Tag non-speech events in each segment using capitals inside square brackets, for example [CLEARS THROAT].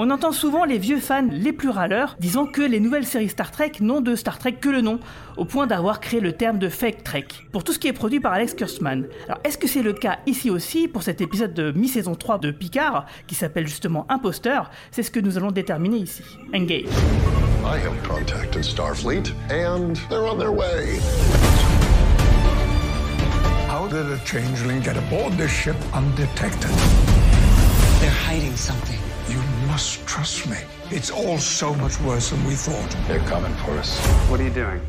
On entend souvent les vieux fans les plus râleurs disant que les nouvelles séries Star Trek n'ont de Star Trek que le nom, au point d'avoir créé le terme de fake Trek, pour tout ce qui est produit par Alex Kurtzman. Alors est-ce que c'est le cas ici aussi pour cet épisode de mi-saison 3 de Picard, qui s'appelle justement Imposteur? C'est ce que nous allons déterminer ici. Engage. I have contacted Starfleet, and they're on their way. How did a changeling get aboard this ship undetected? They're hiding something. Trust me. It's all so much worse than we thought. They're coming for us. What are you doing?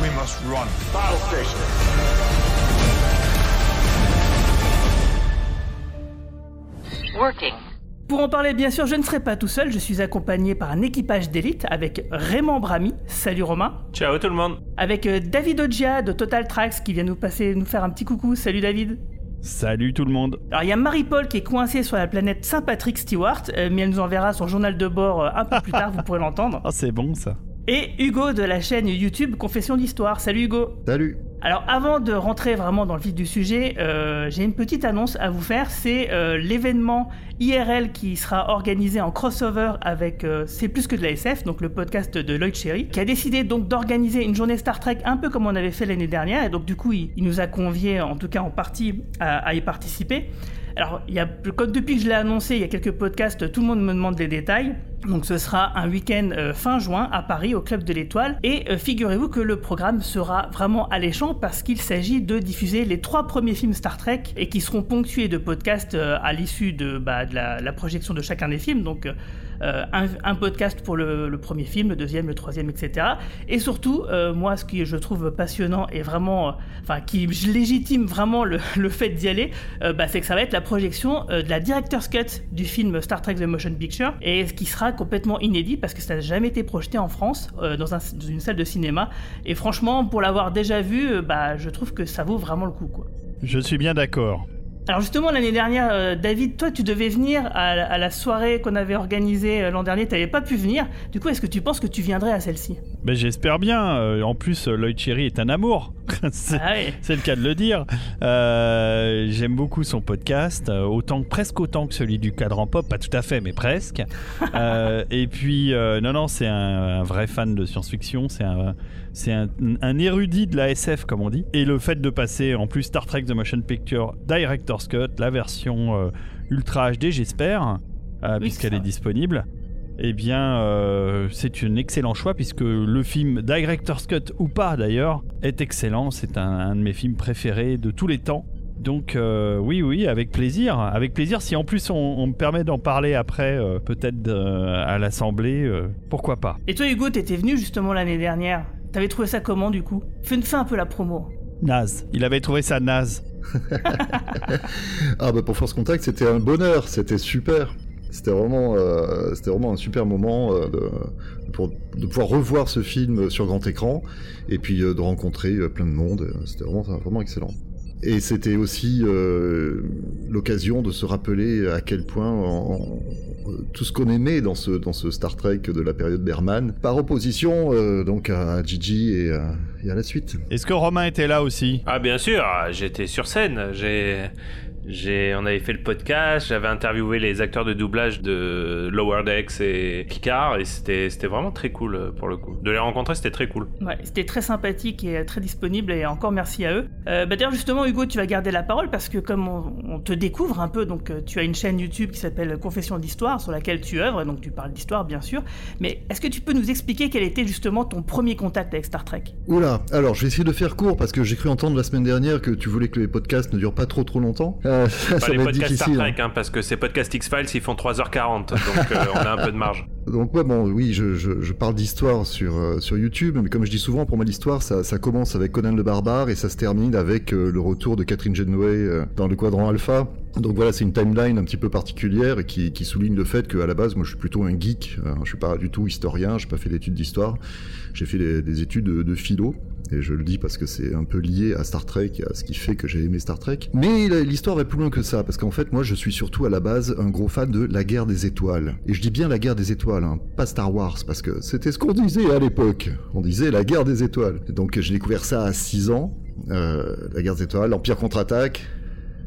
We must run. Battle station. Working. Pour en parler, bien sûr, je ne serai pas tout seul, je suis accompagné par un équipage d'élite avec Raymond Brami. Salut Romain. Ciao tout le monde. Avec euh, David Oggia de Total Tracks qui vient nous passer, nous faire un petit coucou. Salut David. Salut tout le monde. Alors il y a Marie-Paul qui est coincée sur la planète Saint-Patrick Stewart, euh, mais elle nous enverra son journal de bord euh, un peu plus tard, vous pourrez l'entendre. [LAUGHS] Ah, c'est bon ça. Et Hugo de la chaîne YouTube Confession d'Histoire. Salut Hugo. Salut. Alors avant de rentrer vraiment dans le vif du sujet, euh, j'ai une petite annonce à vous faire. C'est euh, l'événement IRL qui sera organisé en crossover avec euh, C'est plus que de la SF, donc le podcast de Lloyd Cherry, qui a décidé donc d'organiser une journée Star Trek un peu comme on avait fait l'année dernière. Et donc du coup, il, nous a conviés, en tout cas en partie, à, y participer. Alors, comme depuis que je l'ai annoncé, il y a quelques podcasts, tout le monde me demande des détails. Donc ce sera un week-end euh, fin juin à Paris au Club de l'Étoile. Et euh, figurez-vous que le programme sera vraiment alléchant parce qu'il s'agit de diffuser les trois premiers films Star Trek et qui seront ponctués de podcasts euh, à l'issue de, bah, la, projection de chacun des films. Euh, un, podcast pour le, premier film, le deuxième, le troisième, etc. Et surtout, euh, moi, ce que je trouve passionnant et vraiment, enfin, qui légitime vraiment le, [LAUGHS] le fait d'y aller, euh, bah, c'est que ça va être la projection de la director's cut du film Star Trek The Motion Picture et ce qui sera complètement inédit parce que ça n'a jamais été projeté en France dans, un, dans, une salle de cinéma. Et franchement, pour l'avoir déjà vu, bah, je trouve que ça vaut vraiment le coup. Je suis bien d'accord. Alors justement l'année dernière, euh, David, toi tu devais venir à, la soirée qu'on avait organisée euh, l'an dernier, tu n'avais pas pu venir. Du coup, est-ce que tu penses que tu viendrais à celle-ci? Ben, J'espère bien. Euh, en plus, Lloyd Cherry est un amour. [LAUGHS] c'est ah oui. le cas de le dire. Euh, J'aime beaucoup son podcast, autant presque autant que celui du cadran pop, pas tout à fait, mais presque. [LAUGHS] et puis, non, non, c'est un, un, vrai fan de science-fiction. C'est un, c'est un, un, érudit de la SF, comme on dit. Et le fait de passer en plus Star Trek The Motion Picture Director's Cut, la version euh, Ultra HD, j'espère, euh, oui, puisqu'elle est disponible. Eh bien, euh, c'est un excellent choix puisque le film Director's Cut ou pas d'ailleurs est excellent. C'est un, un, de mes films préférés de tous les temps. Donc euh, oui, oui, avec plaisir. Avec plaisir, si en plus on, on me permet d'en parler après, euh, peut-être euh, à l'Assemblée, pourquoi pas. Et toi Hugo, t'étais venu justement l'année dernière. T'avais trouvé ça comment du coup? Fais, fais un peu la promo. Naze. Il avait trouvé ça naze. [LAUGHS] ah bah pour Force Contact, c'était un bonheur, c'était super. C'était vraiment, euh, c'était vraiment un super moment euh, de, pour, de pouvoir revoir ce film sur grand écran et puis euh, de rencontrer plein de monde. C'était vraiment, vraiment excellent. Et c'était aussi euh, l'occasion de se rappeler à quel point en, en, tout ce qu'on aimait dans ce, dans ce Star Trek de la période Berman, par opposition euh, donc à Gigi et, à, et à la suite. Est-ce que Romain était là aussi? Ah bien sûr, j'étais sur scène. J'ai, on avait fait le podcast, j'avais interviewé les acteurs de doublage de Lower Decks et Picard, et c'était, vraiment très cool pour le coup. De les rencontrer, c'était très cool. Ouais, c'était très sympathique et très disponible, et encore merci à eux. Euh, bah d'ailleurs, justement, Hugo, tu vas garder la parole parce que comme on, on te découvre un peu, donc tu as une chaîne YouTube qui s'appelle Confession d'Histoire, sur laquelle tu œuvres, et donc tu parles d'histoire, bien sûr. Mais est-ce que tu peux nous expliquer quel était justement ton premier contact avec Star Trek? Oula, alors je vais essayer de faire court parce que j'ai cru entendre la semaine dernière que tu voulais que les podcasts ne durent pas trop trop longtemps. Euh, ça, pas ça les podcasts Star Trek, hein, parce que ces podcasts X-Files, ils font 3h40, donc euh, on a un peu de marge. [LAUGHS] Donc ouais, bon, oui, je, je, je parle d'histoire sur, euh, sur YouTube, mais comme je dis souvent, pour moi l'histoire, ça, ça commence avec Conan le Barbare et ça se termine avec euh, le retour de Catherine Genway euh, dans le quadrant alpha. Donc voilà, c'est une timeline un petit peu particulière et qui, qui souligne le fait qu'à la base, moi je suis plutôt un geek, hein, je suis pas du tout historien, j'ai pas fait d'études d'histoire, j'ai fait des, des études de, de philo, et je le dis parce que c'est un peu lié à Star Trek, à ce qui fait que j'ai aimé Star Trek. Mais l'histoire va plus loin que ça, parce qu'en fait, moi, je suis surtout à la base un gros fan de la guerre des étoiles. Et je dis bien la guerre des étoiles, hein, pas Star Wars, parce que c'était ce qu'on disait à l'époque. On disait la guerre des étoiles. Donc j'ai découvert ça à 6 ans, euh, la guerre des étoiles, l'Empire contre-attaque.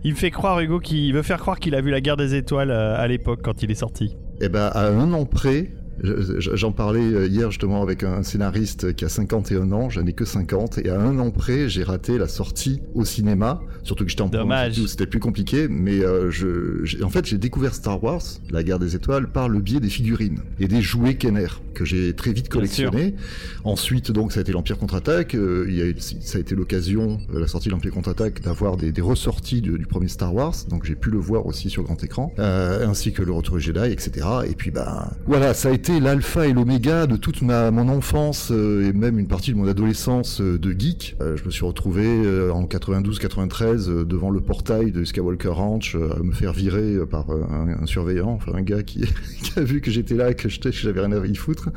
Il me fait croire, Hugo, qu'il veut faire croire qu'il a vu la guerre des étoiles euh, à l'époque quand il est sorti. Et ben à un an près, j'en parlais euh, hier justement avec un scénariste qui a 51 ans, j'en ai que 50, et à un an près, j'ai raté la sortie au cinéma, surtout que j'étais en Dommage. c'était plus compliqué, mais euh, je, en fait j'ai découvert Star Wars, la guerre des étoiles, par le biais des figurines et des jouets Kenner que j'ai très vite collectionnés. Ensuite donc ça a été l'Empire contre-attaque, euh, il y a eu- ça a été l'occasion, euh, la sortie de l'Empire contre-attaque, d'avoir des, des ressorties du, du premier Star Wars, donc j'ai pu le voir aussi sur grand écran, ainsi que le Retour Jedi, etc. Et puis bah voilà, ça a été l'alpha et l'oméga de toute ma mon enfance euh, et même une partie de mon adolescence euh, de geek. Euh, je me suis retrouvé en 92-93 euh, devant le portail de Skywalker Ranch à me faire virer par un, un surveillant, enfin un gars qui, [LAUGHS] qui a vu que j'étais là, que j'avais rien à y foutre.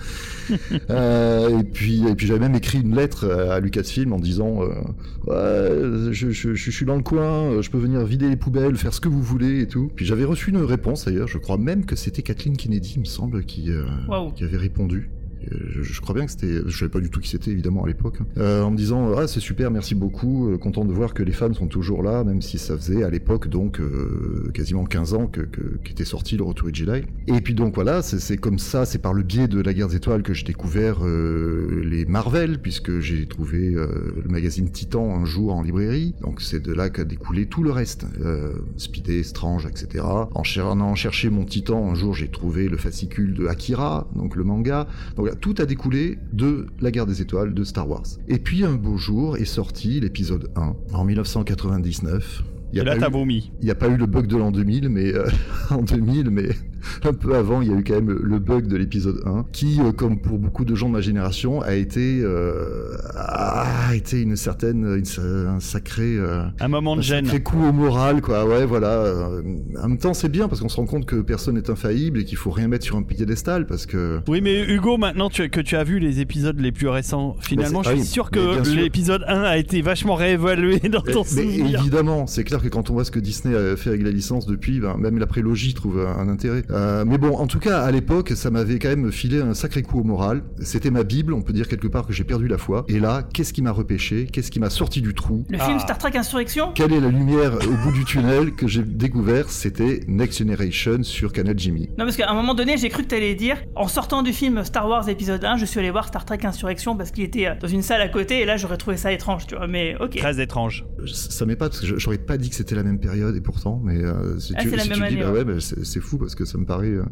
[LAUGHS] Euh, et puis, et puis j'avais même écrit une lettre à Lucasfilm en disant euh, ouais, je, je, je suis dans le coin, je peux venir vider les poubelles, faire ce que vous voulez et tout. Puis j'avais reçu une réponse d'ailleurs, je crois même que c'était Kathleen Kennedy, il me semble, qui, euh, Waouh. qui avait répondu. Euh, Je, crois bien que c'était, je savais pas du tout qui c'était évidemment à l'époque, hein. Euh, en me disant ah c'est super, merci beaucoup, euh, content de voir que les fans sont toujours là, même si ça faisait à l'époque donc quasiment 15 ans que qu'était sorti le Retour du Jedi. Et puis donc voilà, c'est comme ça, c'est par le biais de la Guerre des Étoiles que j'ai découvert les Marvel, puisque j'ai trouvé le magazine Titan un jour en librairie, donc c'est de là qu'a découlé tout le reste, Speedy, Strange, etc. En, cher- en chercher mon Titan, un jour j'ai trouvé le fascicule de Akira, donc le manga. Donc tout a découlé de la Guerre des Étoiles de Star Wars. Et puis un beau jour est sorti l'épisode 1 en 1999. Il y Et là, t'as vomi. il n'y a pas eu le bug de l'an 2000, mais euh, [LAUGHS] en 2000, mais [LAUGHS] un peu avant, il y a eu quand même le bug de l'épisode 1, qui, euh, comme pour beaucoup de gens de ma génération, a été, euh, a été une certaine, une- un sacré, euh, Un moment de un gêne. sacré coup au moral, quoi. Ouais, voilà. Euh, En même temps, c'est bien parce qu'on se rend compte que personne n'est infaillible et qu'il faut rien mettre sur un piédestal parce que. Oui, mais Hugo, maintenant tu- que tu as vu les épisodes les plus récents, finalement, c'est- je suis ah oui, sûr mais que l'épisode 1 a été vachement réévalué [LAUGHS] dans Mais, ton mais souvenir. évidemment, c'est clair que quand on voit ce que Disney a fait avec la licence depuis, ben, même la prélogie trouve un, un intérêt. Euh, mais bon, en tout cas, à l'époque, ça m'avait quand même filé un sacré coup au moral. C'était ma Bible, on peut dire quelque part que j'ai perdu la foi. Et là, qu'est-ce qui m'a repêché? Qu'est-ce qui m'a sorti du trou? Le Ah. film Star Trek Insurrection? Quelle est la lumière au bout du tunnel que j'ai découvert? C'était Next Generation sur Canal Jimmy. Non, parce qu'à un moment donné, j'ai cru que t'allais dire, en sortant du film Star Wars épisode 1, je suis allé voir Star Trek Insurrection parce qu'il était euh, dans une salle à côté et là j'aurais trouvé ça étrange, tu vois. Mais ok. Très étrange. Ça m'épate parce que j'aurais pas dit que c'était la même période et pourtant, mais euh, si Ah, tu, c'est la si même tu dis, année, bah ouais. ouais, bah, c'est c'est fou parce que ça me paraît, euh,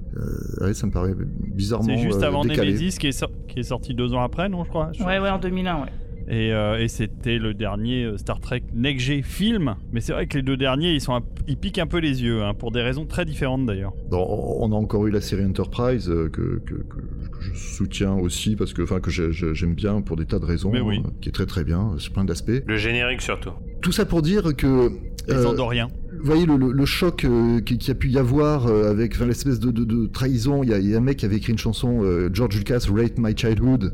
ouais, ça me paraît bizarrement C'est juste euh, avant décalé. Nemesis qui est, qui est sorti deux ans après, non, je crois. Je- Ouais, ouais, en 2001, ouais. Et, euh, et c'était le dernier Star Trek Next Gen film. Mais c'est vrai que les deux derniers, ils, sont un- ils piquent un peu les yeux, hein, pour des raisons très différentes d'ailleurs. Bon, on a encore eu la série Enterprise euh, que, que, que- que je soutiens aussi parce que, enfin, que j'ai- j'ai- j'aime bien pour des tas de raisons, Mais oui. euh, qui est très très bien sur plein d'aspects. Le générique surtout. Tout ça pour dire que Les euh, Andoriens. Voyez le, choc euh, qui, a pu y avoir euh, avec l'espèce de, trahison. Il y, a, un mec qui avait écrit une chanson, euh, George Lucas, Rate My Childhood,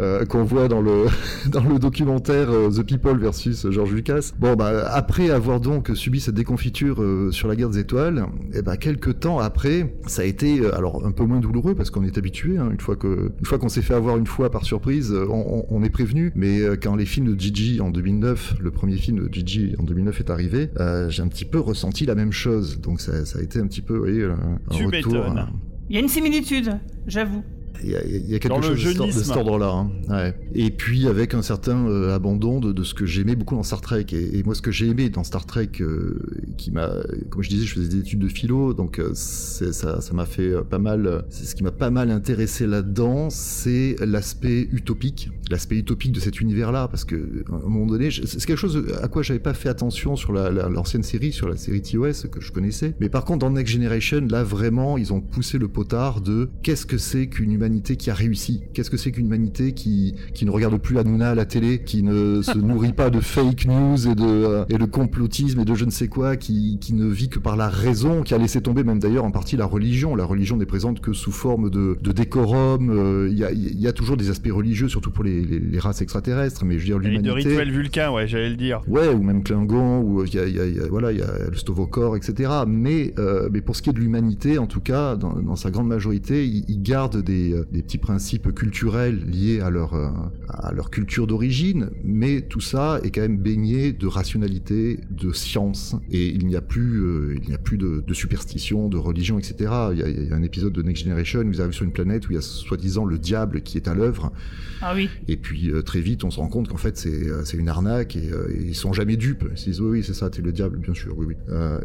euh, qu'on voit dans le [LAUGHS] dans le documentaire The People versus George Lucas. Bon, bah après avoir donc subi cette déconfiture sur la guerre des étoiles, et ben quelques temps après, ça a été alors un peu moins douloureux parce qu'on est habitué. hein, une fois que une qu'on s'est fait avoir une fois par surprise, on, est prévenu. Mais quand les films de Gigi en 2009, le premier film de Gigi en 2009 est arrivé, j'ai un petit peu ressenti la même chose. Donc ça, ça a été un petit peu, vous voyez, un, Tu retour. hein. Il y a une similitude, j'avoue. Il y a, il y a quelque chose de, cet- de cet ordre-là. hein. Ouais. Et puis avec un certain euh, abandon de, de ce que j'aimais beaucoup dans Star Trek. Et, et moi, ce que j'ai aimé dans Star Trek, euh, qui m'a, comme je disais, je faisais des études de philo, donc euh, ça, ça m'a fait euh, pas mal. C'est ce qui m'a pas mal intéressé là-dedans, c'est l'aspect utopique, l'aspect utopique de cet univers-là, parce que à un moment donné, c'est quelque chose à quoi j'avais pas fait attention sur la- la- l'ancienne série, sur la série TOS que je connaissais. Mais par contre, dans Next Generation, là vraiment, ils ont poussé le potard de qu'est-ce que c'est qu'une humanité qui a réussi? Qu'est-ce que c'est qu'une humanité qui, qui ne regarde plus Hanouna à la télé, qui ne se [LAUGHS] nourrit pas de fake news et de, euh, et de complotisme et de je ne sais quoi, qui, qui ne vit que par la raison, qui a laissé tomber même d'ailleurs en partie la religion. La religion n'est présente que sous forme de, de décorum. euh, Il y, a, il y a toujours des aspects religieux, surtout pour les, les- les races extraterrestres, mais je veux dire Et de l'humanité. rituel vulcain, ouais, j'allais le dire. Ouais, ou même Klingon, ou il y a, il y a- il y a- voilà, il y a le Stovokor, etc. Mais, euh, mais pour ce qui est de l'humanité, en tout cas, dans, dans sa grande majorité, ils, gardent des, euh, des petits principes culturels liés à leur, euh, à leur culture d'origine, mais tout ça est quand même baigné de rationalité, de science, et il n'y a plus, euh, il n'y a plus de, de superstition, de religion, etc. Il y, a, il y a un épisode de Next Generation où ils arrivent sur une planète où il y a soi-disant le diable qui est à l'œuvre, Ah oui. Et puis euh, très vite, on se rend compte qu'en fait, c'est euh, une arnaque et, euh, et ils sont jamais dupes. Ils se disent oui, c'est ça, t'es le diable, bien sûr,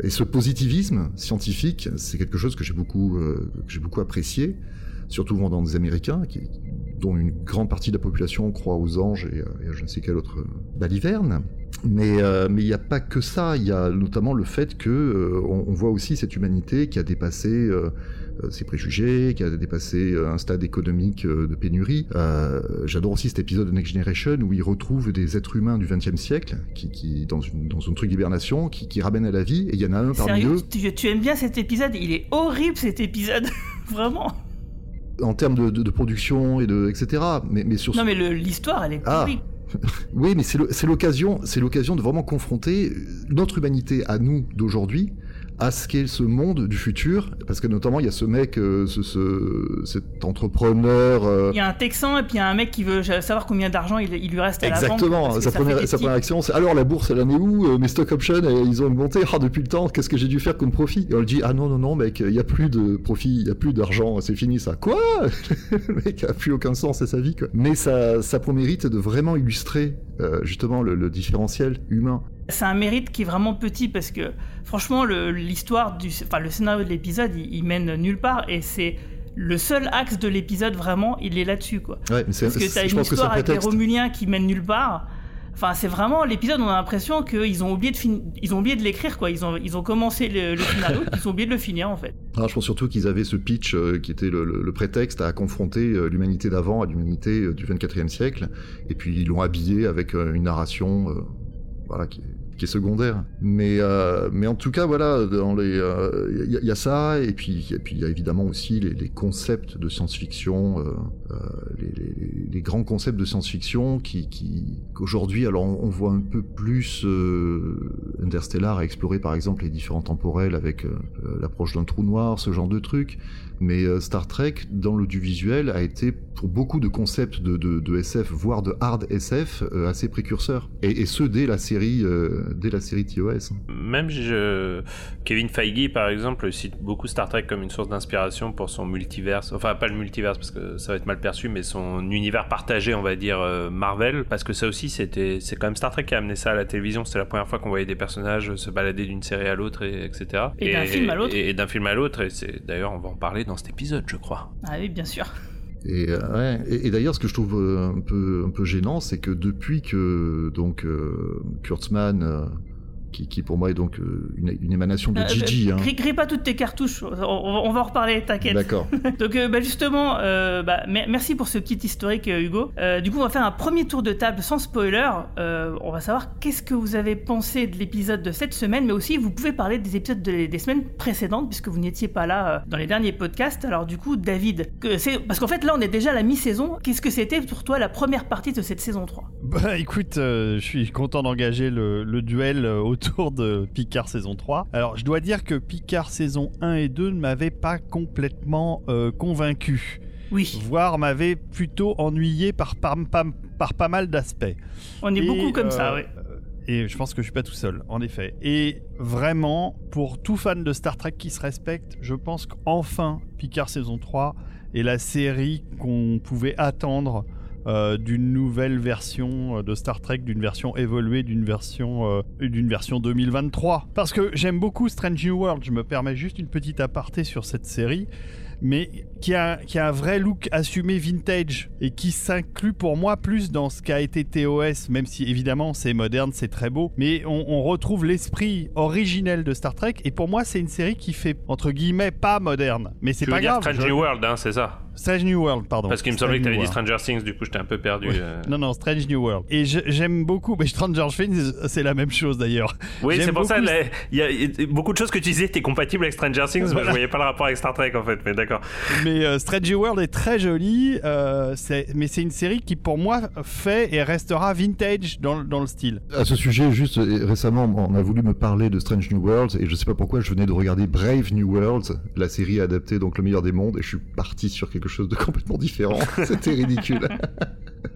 et ce positivisme scientifique, c'est quelque chose que j'ai beaucoup, apprécié, surtout venant des Américains, dont une grande partie de la population croit aux anges et, à je ne sais quelle autre baliverne. Mais il n'y a pas que ça. Il y a notamment le fait que voit aussi cette humanité qui a dépassé ses préjugés, qui a dépassé euh, un stade économique euh, de pénurie. Euh, J'adore aussi cet épisode de Next Generation où il retrouve des êtres humains du XXe siècle qui, qui dans une dans un truc d'hibernation qui, qui ramènent à la vie. Et il y en a un parmi Sérieux, eux. tu, tu aimes bien cet épisode? Il est horrible cet épisode. [LAUGHS] Vraiment. en termes de, de- de production et de etc. Mais, mais sur Non mais l'histoire, elle est Ah. horrible. [LAUGHS] oui, mais c'est l'occasion, c'est l'occasion de vraiment confronter notre humanité à nous d'aujourd'hui à ce qu'est ce monde du futur, parce que notamment il y a ce mec, euh, ce, ce- cet entrepreneur. euh, Il y a un Texan et puis il y a un mec qui veut savoir combien d'argent il, il lui reste à la banque. Exactement, que sa première, sa première action, c'est alors la bourse, elle en est où Euh, Mes stock options, ils ont monté ah, depuis le temps, qu'est-ce que j'ai dû faire comme profit? Et on lui dit, ah non, non, non, mec, il n'y a plus de profit, il n'y a plus d'argent, c'est fini ça. Quoi? [LAUGHS] Le mec a plus aucun sens à sa vie, quoi. Mais ça, ça pour mérite de vraiment illustrer euh, justement le, le différentiel humain. C'est un mérite qui est vraiment petit parce que franchement l'histoire du, enfin le scénario de l'épisode, il, il mène nulle part et c'est le seul axe de l'épisode vraiment, il est là-dessus quoi. Ouais, mais c'est- Parce que t'as une histoire avec des prétexte. Romuliens qui mènent nulle part. Enfin, c'est vraiment l'épisode. On a l'impression qu'ils ont oublié de fin- ils ont oublié de l'écrire quoi. Ils ont ils ont commencé le, le scénario, [LAUGHS] ils ont oublié de le finir en fait. Ah, je pense surtout qu'ils avaient ce pitch euh, qui était le, le- le prétexte à confronter euh, l'humanité d'avant à l'humanité euh, du 24e siècle, et puis ils l'ont habillé avec une narration, voilà, qui, qui est secondaire. Mais, euh, mais en tout cas, voilà, les, euh, il y, il y a ça, et puis, et il y a évidemment aussi les, concepts de science-fiction, euh, euh, les, grands concepts de science-fiction qui, qui qu'aujourd'hui, alors on, voit un peu plus Interstellar à explorer par exemple les différents temporels avec l'approche d'un trou noir, ce genre de trucs. Mais euh, Star Trek, dans l'audiovisuel, a été pour beaucoup de concepts de, de, de SF, voire de hard SF, euh, assez précurseur. Et, et ce dès la série, euh, dès la série TOS. Même je... Kevin Feige, par exemple, cite beaucoup Star Trek comme une source d'inspiration pour son multiverse. Enfin, pas le multiverse parce que ça va être mal perçu, mais son univers partagé, on va dire euh, Marvel. Parce que ça aussi, c'était, c'est quand même Star Trek qui a amené ça à la télévision. C'était la première fois qu'on voyait des personnages se balader d'une série à l'autre, et, etc. Et d'un film à l'autre. Et, et d'un film à l'autre. Et c'est d'ailleurs, on va en parler dans cet épisode, je crois. Ah oui, bien sûr. Et, euh, ouais, et, et d'ailleurs, ce que je trouve euh, un peu, un peu gênant, c'est que depuis que donc euh, Kurtzman, euh, qui, qui pour moi est donc euh, une, une émanation de Euh, Gigi, euh, hein. pas toutes tes cartouches. On, va en reparler, t'inquiète. D'accord. [LAUGHS] Donc euh, bah, justement, euh, bah, mer- merci pour ce petit historique Hugo. Euh, du coup, on va faire un premier tour de table sans spoiler. Euh, on va savoir qu'est-ce que vous avez pensé de l'épisode de cette semaine, mais aussi vous pouvez parler des épisodes de- des semaines précédentes puisque vous n'étiez pas là euh, dans les derniers podcasts. Alors du coup, David, que c'est parce qu'en fait là, on est déjà à la mi-saison. Qu'est-ce que c'était pour toi la première partie de cette saison 3 Bah écoute, euh, je suis content d'engager le, le duel euh, autour de Picard saison 3. Alors je dois dire que Picard saison 1 et 2 ne m'avaient pas complètement euh, convaincu, Oui, voire m'avaient plutôt ennuyé par, par, par, par pas mal d'aspects. on est Et, beaucoup comme ça, euh, ouais. Et je pense que je suis pas tout seul, en effet. Et vraiment, pour tout fan de Star Trek qui se respecte, je pense qu'enfin, Picard saison 3 est la série qu'on pouvait attendre euh, d'une nouvelle version euh, de Star Trek, d'une version évoluée, d'une version, euh, d'une version 2023. Parce que j'aime beaucoup Strange New World, je me permets juste une petite aparté sur cette série. mais qui a, qui a un vrai look assumé vintage et qui s'inclut pour moi plus dans ce qu'a été TOS, même si évidemment c'est moderne, c'est très beau, mais on, on retrouve l'esprit originel de Star Trek et pour moi c'est une série qui fait entre guillemets pas moderne, mais c'est veux pas dire grave. Strange je- New World, hein, c'est ça Strange New World, pardon. Parce qu'il me semblait que t'avais dit. Stranger Things, du coup j'étais un peu perdu. euh. Non, non, Strange New World. Et j'aime beaucoup, mais Stranger Things, c'est la même chose d'ailleurs. Oui, c'est pour ça, il y, a- beaucoup de choses que tu disais étaient compatibles avec Stranger Things, mais Voilà. je voyais pas le rapport avec Star Trek en fait, mais d'accord. Mais euh, World est très joli, euh, c'est- mais c'est une série qui pour moi fait et restera vintage dans, dans le style. À ce sujet, juste euh, récemment, on a voulu me parler de Strange New Worlds et je sais pas pourquoi, je venais de regarder Brave New Worlds, la série adaptée donc le meilleur des mondes, et je suis parti sur quelque chose de [LAUGHS] complètement différent. [LAUGHS] C'était ridicule.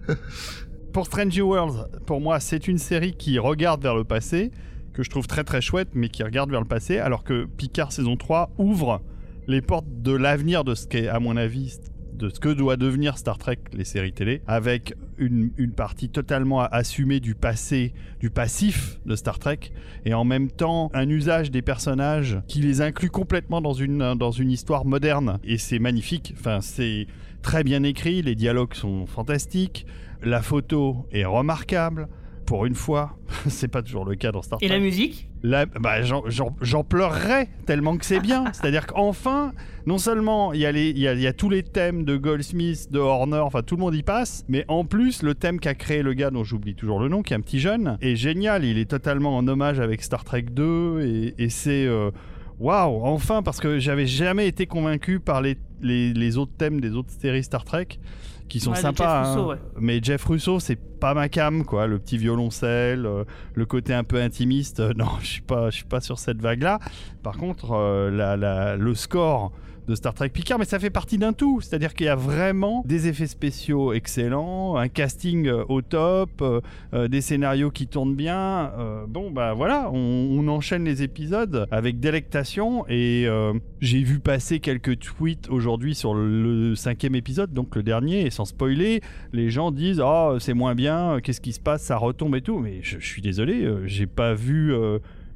[LAUGHS] Pour Strange New Worlds, pour moi, c'est une série qui regarde vers le passé, que je trouve très très chouette, mais qui regarde vers le passé, alors que Picard saison 3 ouvre les portes de l'avenir de ce qu'est, à mon avis, de ce que doit devenir Star Trek, les séries télé, avec une, une partie totalement assumée du passé, du passif de Star Trek, et en même temps un usage des personnages qui les inclut complètement dans une, dans une histoire moderne. Et c'est magnifique, enfin c'est très bien écrit, les dialogues sont fantastiques, la photo est remarquable. Pour une fois, [LAUGHS] c'est pas toujours le cas dans Star Et Trek. la musique? Bah, j'en- pleurerais tellement que c'est bien. [LAUGHS] C'est-à-dire qu'enfin, non seulement il y, a les- il y, a, il y a tous les thèmes de Goldsmith, de Horner, enfin tout le monde y passe, mais en plus, le thème qu'a créé le gars dont j'oublie toujours le nom, qui est un petit jeune, est génial. Il est totalement en hommage avec Star Trek 2 et, et c'est. euh, Waouh, enfin, parce que j'avais jamais été convaincu par les, les, les autres thèmes des autres séries Star Trek qui sont Ouais, sympas. Jeff Russo, hein. ouais. Mais Jeff Russo, c'est pas ma cam, quoi. Le petit violoncelle, euh, le côté un peu intimiste. euh, [LAUGHS] non, je suis pas, je suis pas sur cette vague-là. Par contre, euh, la, la- le score de Star Trek Picard, mais ça fait partie d'un tout. C'est-à-dire qu'il y a vraiment des effets spéciaux excellents, un casting euh, au top, euh, euh, des scénarios qui tournent bien. Bon, bah voilà, on, enchaîne les épisodes avec délectation et j'ai vu passer quelques tweets aujourd'hui sur le cinquième épisode, donc le dernier, et sans spoiler, les gens disent oh c'est moins bien, qu'est-ce qui se passe, ça retombe et tout. Mais je, suis désolé, j'ai pas vu,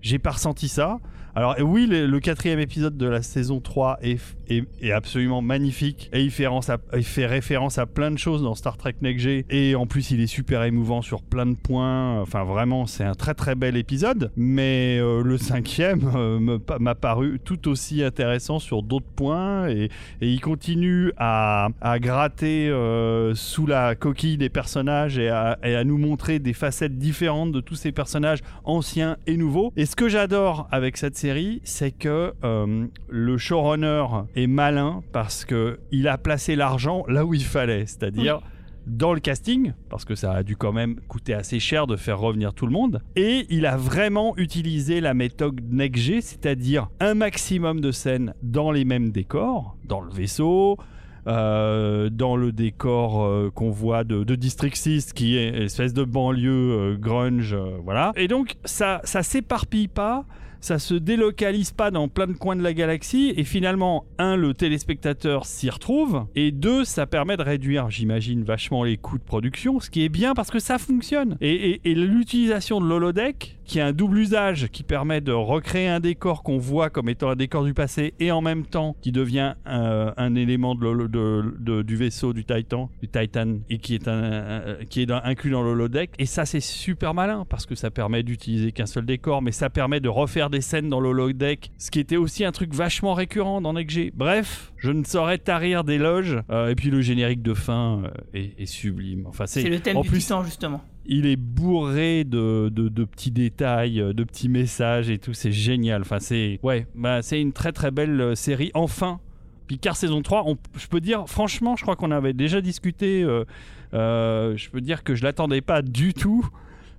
j'ai pas ressenti ça. Alors oui, le, le quatrième épisode de la saison 3 est, est, absolument magnifique et il fait, référence à, il fait référence à plein de choses dans Star Trek Next G et en plus il est super émouvant sur plein de points. Enfin vraiment, c'est un très très bel épisode. Mais euh, le cinquième [LAUGHS] euh, m'a paru tout aussi intéressant sur d'autres points et, il continue à, à gratter euh, sous la coquille des personnages et à, et à nous montrer des facettes différentes de tous ces personnages anciens et nouveaux. Et ce que j'adore avec cette série, c'est que le showrunner est malin parce que il a placé l'argent là où il fallait, c'est-à-dire dans le casting, parce que ça a dû quand même coûter assez cher de faire revenir tout le monde. Et il a vraiment utilisé la méthode NextG, c'est-à-dire un maximum de scènes dans les mêmes décors, dans le vaisseau, euh, dans le décor euh, qu'on voit de, de District 6 qui est une espèce de banlieue euh, grunge voilà et donc ça ça s'éparpille pas ça se délocalise pas dans plein de coins de la galaxie et finalement un le téléspectateur s'y retrouve et deux ça permet de réduire j'imagine vachement les coûts de production ce qui est bien parce que ça fonctionne. Et, et- et l'utilisation de l'holodeck qui a un double usage qui permet de recréer un décor qu'on voit comme étant un décor du passé et en même temps qui devient euh, un élément de l'holo- de- de- du vaisseau du Titan du Titan et qui est un, un- qui est dans- inclus dans l'holodeck. Et ça c'est super malin parce que ça permet d'utiliser qu'un seul décor mais ça permet de refaire des scènes dans l'holodeck ce qui était aussi un truc vachement récurrent dans NextG bref je ne saurais tarir d'éloges Euh, et puis le générique de fin euh, est, est sublime. Enfin C'est le thème en du plus titan, justement. Il est bourré de, de, petits détails, de petits messages et tout. C'est génial. Enfin, c'est ouais, bah, c'est une très très belle euh, série. Enfin, Picard saison 3, on- je peux dire, franchement, je crois qu'on avait déjà discuté. euh, euh, je peux dire que je l'attendais pas du tout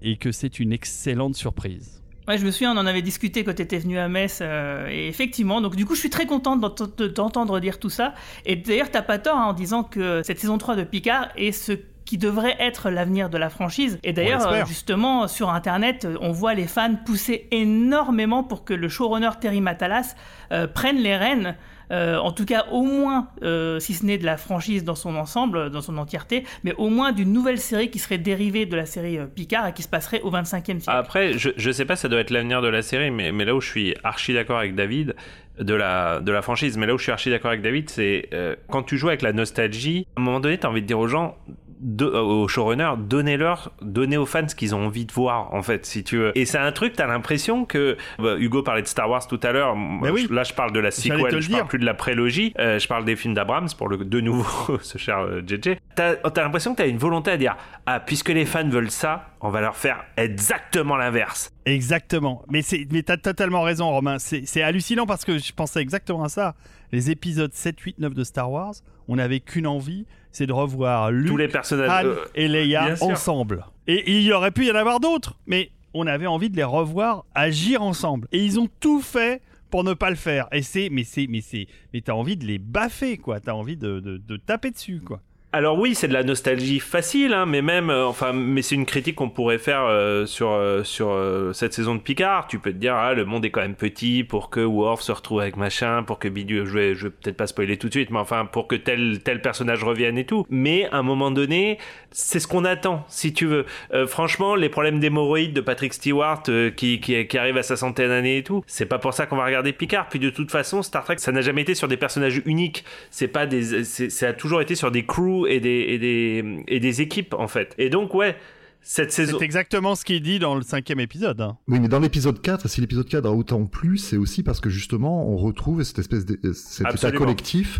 et que c'est une excellente surprise. Ouais, je me souviens, on en avait discuté quand tu étais venu à Metz, et effectivement, donc du coup, je suis très contente d'ent- de t'entendre dire tout ça. Et d'ailleurs, t'as pas tort hein, en disant que cette saison 3 de Picard est ce qui devrait être l'avenir de la franchise. Et d'ailleurs, justement, sur Internet, on voit les fans pousser énormément pour que le showrunner Terry Matalas euh, prenne les rênes euh, en tout cas au moins, euh, si ce n'est de la franchise dans son ensemble, dans son entièreté, mais au moins d'une nouvelle série qui serait dérivée de la série Picard et qui se passerait au 25e siècle. Après, je, je sais pas, ça doit être l'avenir de la série, mais, mais là où je suis archi d'accord avec David, de la, de la franchise, mais là où je suis archi d'accord avec David, c'est euh, quand tu joues avec la nostalgie, à un moment donné, t'as envie de dire aux gens, de, euh, aux showrunners, donnez-leur, donnez aux fans ce qu'ils ont envie de voir, en fait, si tu veux. Et c'est un truc, t'as l'impression que, bah, Hugo parlait de Star Wars tout à l'heure, moi, oui. là je parle de la sequel, je parle dire. plus de la prélogie, euh, je parle des films d'Abrams pour le de nouveau, [LAUGHS] ce cher euh, JJ. T'as as, l'impression que t'as une volonté à dire, ah, puisque les fans veulent ça, on va leur faire exactement l'inverse. Exactement. Mais, c'est, mais t'as totalement raison, Romain. C'est, c'est hallucinant parce que je pensais exactement à ça. Les épisodes 7, 8, 9 de Star Wars, on n'avait qu'une envie, c'est de revoir Luke, Tous les personnages. Han euh, et Leia ensemble. Et il y aurait pu y en avoir d'autres, mais on avait envie de les revoir agir ensemble. Et ils ont tout fait pour ne pas le faire. Et c'est, mais c'est, mais c'est, mais t'as envie de les baffer, quoi. T'as envie de, de, de taper dessus, quoi. Alors oui, c'est de la nostalgie facile, hein, mais même, euh, enfin, mais c'est une critique qu'on pourrait faire euh, sur euh, sur euh, cette saison de Picard. Tu peux te dire, ah, le monde est quand même petit pour que Worf se retrouve avec machin, pour que Bidule, je vais, je vais peut-être pas spoiler tout de suite, mais enfin, pour que tel tel personnage revienne et tout. Mais à un moment donné, c'est ce qu'on attend, si tu veux. Euh, franchement, les problèmes d'hémorroïdes de Patrick Stewart qui, qui qui arrive à sa centaine d'années et tout, c'est pas pour ça qu'on va regarder Picard. Puis de toute façon, Star Trek, ça n'a jamais été sur des personnages uniques. C'est pas des, c'est- ça a toujours été sur des crews et des équipes en fait. Et donc ouais, cette saison. C'est exactement ce qu'il dit dans le cinquième épisode. hein. Oui, mais dans l'épisode 4, si l'épisode 4 a autant plu, c'est aussi parce que justement, on retrouve cette espèce de, euh, cet état collectif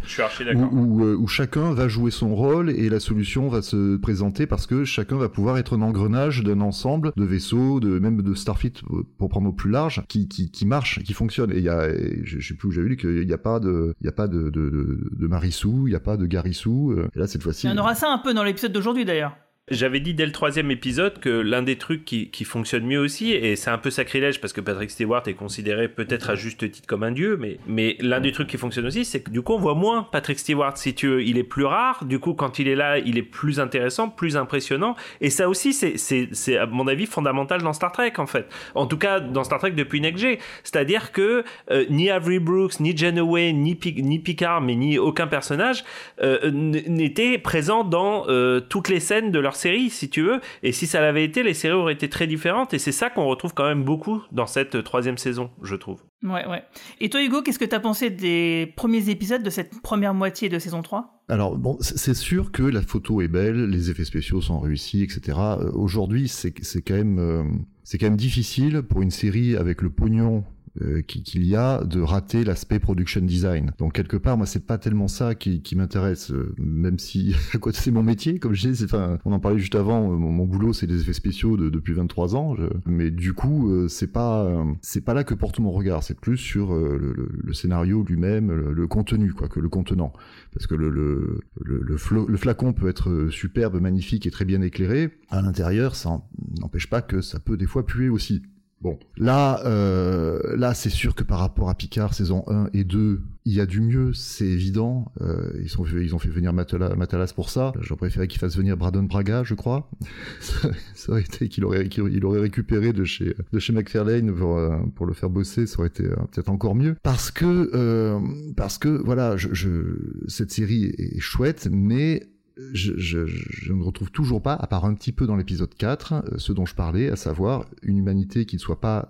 où, où, euh, où chacun va jouer son rôle et la solution va se présenter parce que chacun va pouvoir être un engrenage d'un ensemble de vaisseaux, de même de Starfleet euh, pour prendre au plus large, qui, qui, qui marche, qui fonctionne. Et il y a, et je, je sais plus où j'ai vu qu'il n'y a pas de, il y a pas de, de, de, de Marissou, il n'y a pas de Garissou. Et là, cette fois-ci. Il y en aura ça un peu dans l'épisode d'aujourd'hui d'ailleurs. J'avais dit dès le troisième épisode que l'un des trucs qui, qui fonctionne mieux aussi, et c'est un peu sacrilège parce que Patrick Stewart est considéré peut-être à juste titre comme un dieu, mais, mais l'un des trucs qui fonctionne aussi, c'est que du coup on voit moins Patrick Stewart si tu veux. Il est plus rare, du coup quand il est là, il est plus intéressant, plus impressionnant, et ça aussi c'est, à mon avis fondamental dans Star Trek en fait. En tout cas dans Star Trek depuis Next G. C'est-à-dire que euh, ni Avery Brooks, ni Janeway, ni, ni Picard, mais ni aucun personnage euh, n'était présent dans euh, toutes les scènes de leur série, si tu veux. Et si ça l'avait été, les séries auraient été très différentes. Et c'est ça qu'on retrouve quand même beaucoup dans cette euh, troisième saison, je trouve. Ouais, ouais. Et toi, Hugo, qu'est-ce que t'as pensé des premiers épisodes de cette première moitié de saison 3 Alors bon, c'est sûr que la photo est belle, les effets spéciaux sont réussis, etc. Euh, Aujourd'hui, c'est c'est quand même euh, c'est quand même difficile pour une série avec le pognon euh, qui- qu'il y a de rater l'aspect production design. Donc quelque part, moi, c'est pas tellement ça qui, qui m'intéresse, euh, même si [LAUGHS] quoi, c'est mon métier, comme je dis. Enfin, on en parlait juste avant. euh, Mon, mon boulot, c'est des effets spéciaux de- depuis 23 ans. je- mais du coup, euh, c'est pas euh, c'est pas là que porte mon regard. C'est plus sur euh, le, le- le scénario lui-même, le, le contenu, quoi, que le contenant parce que le, le, flacon peut être superbe, magnifique et très bien éclairé. À l'intérieur, ça n'empêche pas que ça peut des fois puer aussi. Bon, là, euh, là, c'est sûr que par rapport à Picard saison 1 et 2, il y a du mieux, c'est évident. Euh, ils, sont, ils ont fait venir Matala- Matalas pour ça. J'aurais préféré qu'il fasse venir Brandon Braga, je crois. [LAUGHS] ça, aurait été qu'il aurait, aurait récupéré de chez, de chez McFarlane pour, euh, le faire bosser, ça aurait été euh, peut-être encore mieux. Parce que, euh, parce que, voilà, je, je, cette série est chouette, mais je, ne retrouve toujours pas, à part un petit peu dans l'épisode 4, euh, ce dont je parlais, à savoir une humanité qui ne soit pas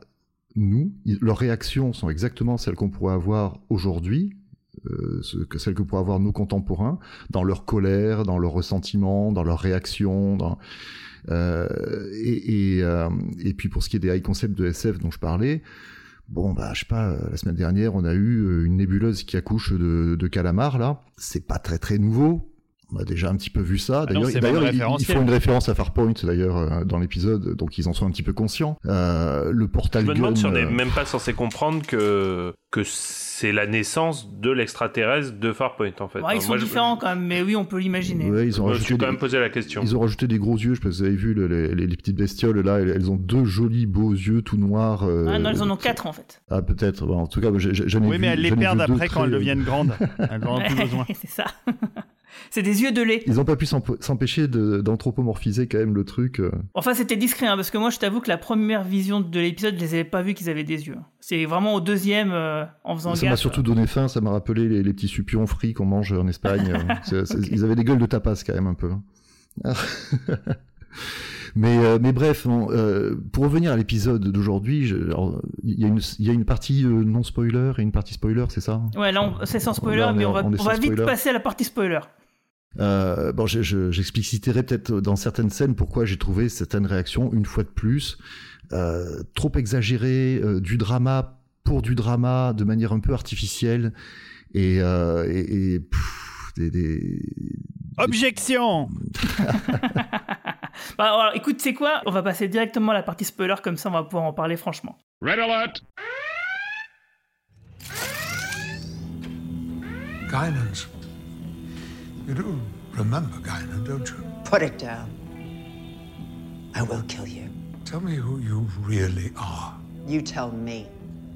nous. Leurs réactions sont exactement celles qu'on pourrait avoir aujourd'hui, euh, celles que pourraient avoir nos contemporains, dans leur colère, dans leur ressentiment, dans leurs réactions, dans... Euh, et, puis pour ce qui est des high concepts de SF dont je parlais, Bon, bah, je sais pas, la semaine dernière, on a eu une nébuleuse qui accouche de, de calamar, là. C'est pas très très nouveau. On a déjà un petit peu vu ça. Ah D'ailleurs, même ils, font une référence à Farpoint, d'ailleurs, euh, dans l'épisode, donc ils en sont un petit peu conscients. Euh, le portal Je me demande gun, si on n'est euh, même pas censé comprendre que, que c'est la naissance de l'extraterrestre de Farpoint, en fait. Ouais, Ils sont moi, je- différents quand même, mais oui, on peut l'imaginer. ouais, ils ont Je me rajouté suis quand des- même posé la question. Ils ont rajouté des gros yeux, je sais pas si vous avez vu le- les, les- les petites bestioles là, elles, elles ont deux jolis beaux yeux tout noirs. euh, Ah non, ils en ont quatre en fait. Ah peut-être, Bon, en tout cas j'en ai Oui, vu- mais elles les perdent après quand très- elles deviennent grandes. Elles en ont plus besoin. [LAUGHS] c'est ça. C'est des yeux de lait. Ils ont pas pu s'emp- s'empêcher de- d'anthropomorphiser quand même le truc. euh. Enfin, c'était discret, hein, parce que moi, je t'avoue que la première vision de l'épisode, je les avais pas vus qu'ils avaient des yeux. C'est vraiment au deuxième, euh, en faisant Ça m'a surtout donné faim, ça m'a rappelé les, les petits suppions frits qu'on mange en Espagne. euh. [LAUGHS] Ils avaient des gueules de tapas quand même un peu. [LAUGHS] mais, euh, mais bref, euh, pour revenir à l'épisode d'aujourd'hui, il y, a une- il y a une partie euh, non spoiler et une partie spoiler, c'est ça? Ouais, là, c'est sans spoiler, Là, on mais on va, vite spoiler. passer à la partie spoiler. Euh, bon, je- je- j'expliciterai peut-être dans certaines scènes pourquoi j'ai trouvé certaines réactions, une fois de plus, euh, trop exagérées, euh, du drama pour du drama, de manière un peu artificielle, et, euh, et, et, pff, des, des- Objection [LAUGHS] Bah, alors, écoute, c'est quoi? On va passer directement à la partie spoiler, comme ça, on va pouvoir en parler franchement. Red alert! Guinans. You do remember Guinan, don't you? Put it down. I will kill you. Tell me who you really are. You tell me.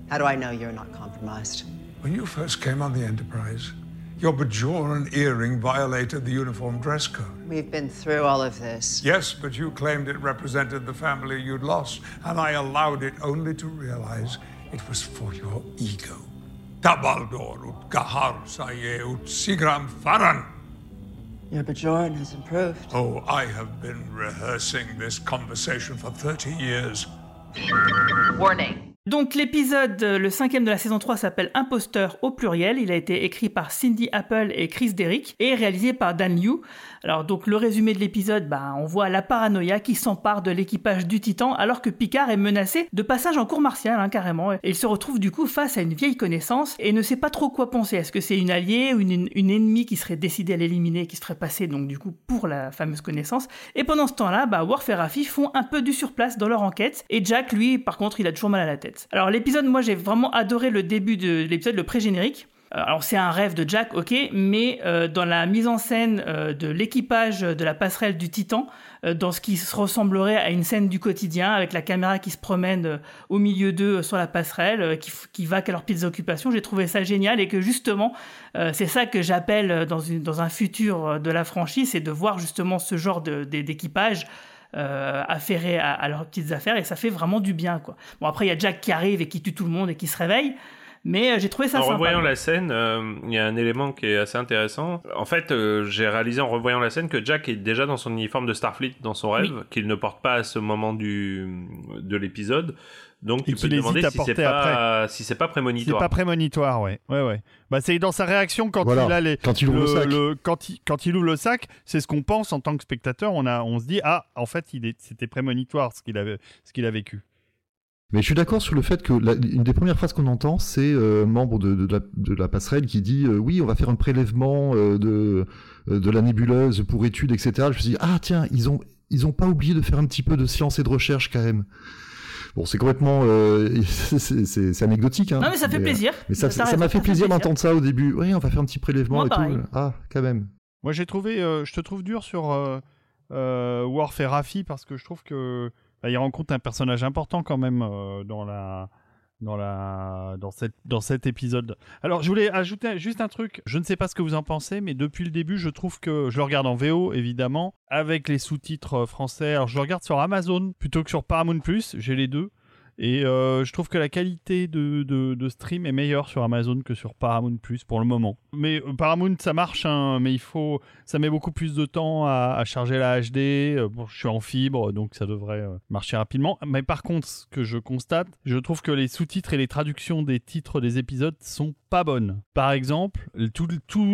How do I know you're not compromised? When you first came on the Enterprise, your Bajoran earring violated the uniform dress code. We've been through all of this. Yes, but you claimed it represented the family you'd lost, and I allowed it only to realize it was for your ego. Tabaldor ut Gahar Saye ut Sigram Faran. Your Bajoran has improved. Oh, I have been rehearsing this conversation for 30 years. Warning. Donc l'épisode, le cinquième de la saison 3 s'appelle Imposteur au pluriel. Il a été écrit par Cindy Apple et Chris Derrick et réalisé par Dan Liu. Alors donc le résumé de l'épisode, bah, on voit la paranoïa qui s'empare de l'équipage du Titan alors que Picard est menacé de passage en cour martiale hein, carrément. Et il se retrouve du coup face à une vieille connaissance et ne sait pas trop quoi penser. Est-ce que c'est une alliée ou une, ennemie qui serait décidée à l'éliminer, qui se ferait passer donc du coup pour la fameuse connaissance? Et pendant ce temps-là, bah, Worf et Raffi font un peu du surplace dans leur enquête et Jack, lui, par contre, il a toujours mal à la tête. Alors l'épisode, moi j'ai vraiment adoré le début de l'épisode, le pré-générique. Euh, Alors c'est un rêve de Jack, ok, mais euh, dans la mise en scène euh, de l'équipage de la passerelle du Titan, dans ce qui se ressemblerait à une scène du quotidien, avec la caméra qui se promène au milieu d'eux sur la passerelle, qui, va qu'à leurs petites occupations, j'ai trouvé ça génial et que justement, c'est ça que j'appelle dans, un futur de la franchise, c'est de voir justement ce genre de- d'équipage euh, affairés à, à leurs petites affaires et ça fait vraiment du bien quoi. Bon après il y a Jack qui arrive et qui tue tout le monde et qui se réveille, mais euh, j'ai trouvé ça En sympa. revoyant la scène, euh, il y a un élément qui est assez intéressant. En fait, euh, j'ai réalisé en revoyant la scène que Jack est déjà dans son uniforme de Starfleet dans son rêve, qu'il ne porte pas à ce moment du de l'épisode. Donc Et tu peux te demander si c'est pas si c'est pas C'est prémonitoire. pas prémonitoire, ouais. Ouais, ouais. Bah, c'est dans sa réaction quand Voilà, il a les. quand il ouvre le sac. quand, il, quand il ouvre le sac, c'est ce qu'on pense en tant que spectateur. On, a, on se dit, ah, en fait, il est- c'était prémonitoire ce qu'il avait, ce qu'il a vécu. Mais je suis d'accord sur le fait que la- une des premières phrases qu'on entend, c'est euh, un membre de, de la, de la passerelle qui dit euh, oui, on va faire un prélèvement euh, de, euh, de la nébuleuse pour études, etc. Je me suis dit ah tiens, ils ont ils ont pas oublié de faire un petit peu de science et de recherche quand même. Bon, c'est complètement euh, [LAUGHS] c'est- anecdotique. Hein, Non mais ça fait plaisir. Mais ça T'as ça m'a fait plaisir d'entendre ça au début. Oui, on va faire un petit prélèvement Moi, et pareil. tout. Ah, quand même. Moi, j'ai trouvé, euh, je te trouve dur sur euh, euh, Worf et Raffi parce que je trouve que bah, il rencontre un personnage important quand même euh, dans la dans dans cet épisode. Alors, je voulais ajouter juste un truc. Je ne sais pas ce que vous en pensez, mais depuis le début, je trouve que je le regarde en VO évidemment avec les sous-titres euh, français. Alors, je regarde sur Amazon plutôt que sur Paramount Plus. J'ai les deux. Et euh, je trouve que la qualité de, de, stream est meilleure sur Amazon que sur Paramount Plus pour le moment. Mais euh, Paramount ça marche, hein, mais il faut, ça met beaucoup plus de temps à, charger la HD. Euh, bon, je suis en fibre, donc ça devrait marcher rapidement. Mais par contre, ce que je constate, je trouve que les sous-titres et les traductions des titres des épisodes sont pas bonnes. Par exemple, tout,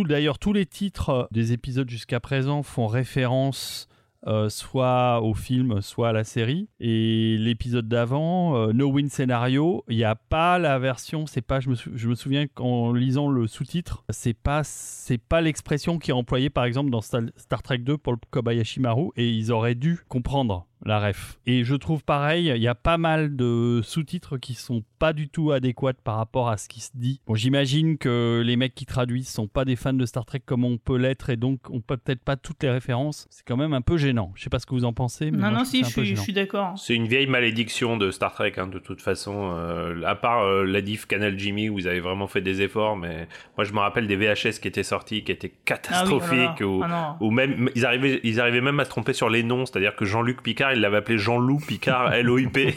d'ailleurs tous les titres des épisodes jusqu'à présent font référence euh, soit au film, soit à la série. Et l'épisode d'avant, euh, No Win Scenario, il n'y a pas la version, c'est pas, je me, souviens qu'en lisant le sous-titre, c'est pas, c'est pas l'expression qui est employée par exemple dans Star, Star Trek 2 pour le Kobayashi Maru, et ils auraient dû comprendre. La ref. Et je trouve pareil, il y a pas mal de sous-titres qui sont pas du tout adéquats par rapport à ce qui se dit. Bon, j'imagine que les mecs qui traduisent sont pas des fans de Star Trek comme on peut l'être et donc on peut peut-être pas toutes les références. C'est quand même un peu gênant. Je sais pas ce que vous en pensez. Mais non, moi, non, je si, je suis, je gênant. suis d'accord. C'est une vieille malédiction de Star Trek, hein, de toute façon. Euh, à part euh, la diff Canal Jimmy, où vous avez vraiment fait des efforts, mais moi je me rappelle des VHS qui étaient sortis, qui étaient catastrophiques, Ah oui, oh là là. Ah ou même ils arrivaient, ils arrivaient même à se tromper sur les noms, c'est-à-dire que Jean-Luc Picard, il l'avait appelé Jean-Loup Picard, [LAUGHS] L-O-I-P.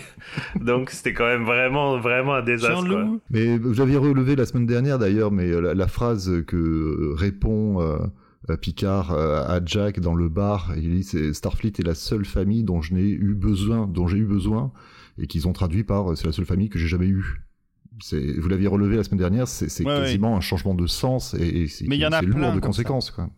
Donc c'était quand même vraiment, vraiment un désastre. quoi. Jean-Loup Mais vous aviez relevé la semaine dernière d'ailleurs, mais euh, la, la phrase que répond euh, euh, Picard euh, à Jack dans le bar, il dit c'est Starfleet est la seule famille dont je n'ai eu besoin, dont j'ai eu besoin, et qu'ils ont traduit par euh, c'est la seule famille que j'ai jamais eue. Vous l'aviez relevé la semaine dernière, c'est Ouais, quasiment un changement de sens et, et c'est Mais il y en a c'est lourd plein de conséquences. Quoi.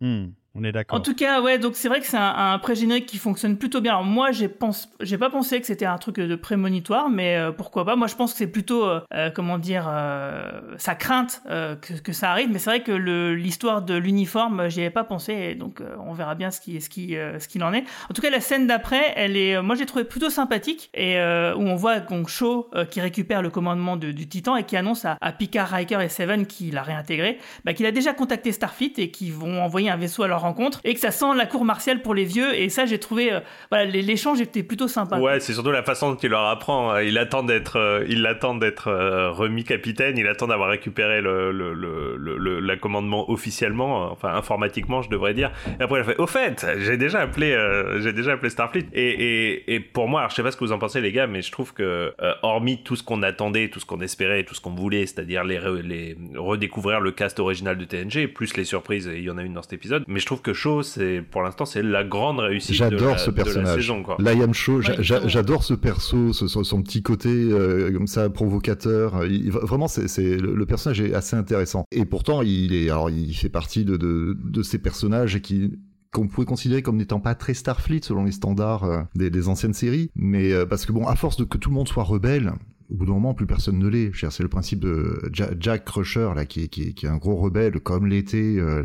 Hmm, on est d'accord. En tout cas, ouais, donc c'est vrai que c'est un, pré-générique qui fonctionne plutôt bien. Alors moi, j'ai pense, pas pensé que c'était un truc de prémonitoire, mais euh, pourquoi pas. Moi, je pense que c'est plutôt, euh, euh, comment dire, euh, sa crainte euh, que, ça arrive. Mais c'est vrai que l'histoire de l'uniforme, euh, j'y avais pas pensé, donc euh, on verra bien ce qui, qui, euh, qu'il en est. En tout cas, la scène d'après, elle est, euh, moi, j'ai trouvé plutôt sympathique, et euh, où on voit donc Shaw euh, qui récupère le commandement de- du Titan et qui annonce à, Picard, Riker et Seven qu'il a réintégré, bah, qu'il a déjà contacté Starfleet et qu'ils vont envoyer un vaisseau à leur rencontre et que ça sent la cour martiale pour les vieux. Et ça, j'ai trouvé, euh, voilà, l'échange était plutôt sympa. Ouais, c'est surtout la façon dont il leur apprend. hein. Il attend d'être, euh, il attend d'être euh, remis capitaine. Il attend d'avoir récupéré le, le, le, le, la commandement officiellement, euh, enfin informatiquement, je devrais dire. Et après, il a fait, au fait, j'ai déjà appelé, euh, j'ai déjà appelé Starfleet. Et, et, et pour moi, alors, je sais pas ce que vous en pensez, les gars, mais je trouve que, euh, hormis tout ce qu'on attendait, tout ce qu'on espérait, tout ce qu'on voulait, c'est-à-dire les, les redécouvrir le cast original de TNG, plus les surprises, et il y en a une dans cet épisode. Mais je trouve que Shaw, c'est, pour l'instant, c'est la grande réussite de J'adore la, ce de la personnage. saison, quoi. Liam Shaw, Ouais, j'adore ce perso, ce- son, son petit côté euh, comme ça provocateur. Il- vraiment, c'est c'est- le, le personnage est assez intéressant. Et pourtant, il est, alors, il fait partie de, de, de ces personnages qui qu'on pouvait considérer comme n'étant pas très Starfleet selon les standards euh, des, des anciennes séries, mais euh, parce que bon, à force de que tout le monde soit rebelle, au bout d'un moment, plus personne ne l'est. C'est le principe de Ja- Jack Crusher, là, qui est, un gros rebelle, comme l'était euh,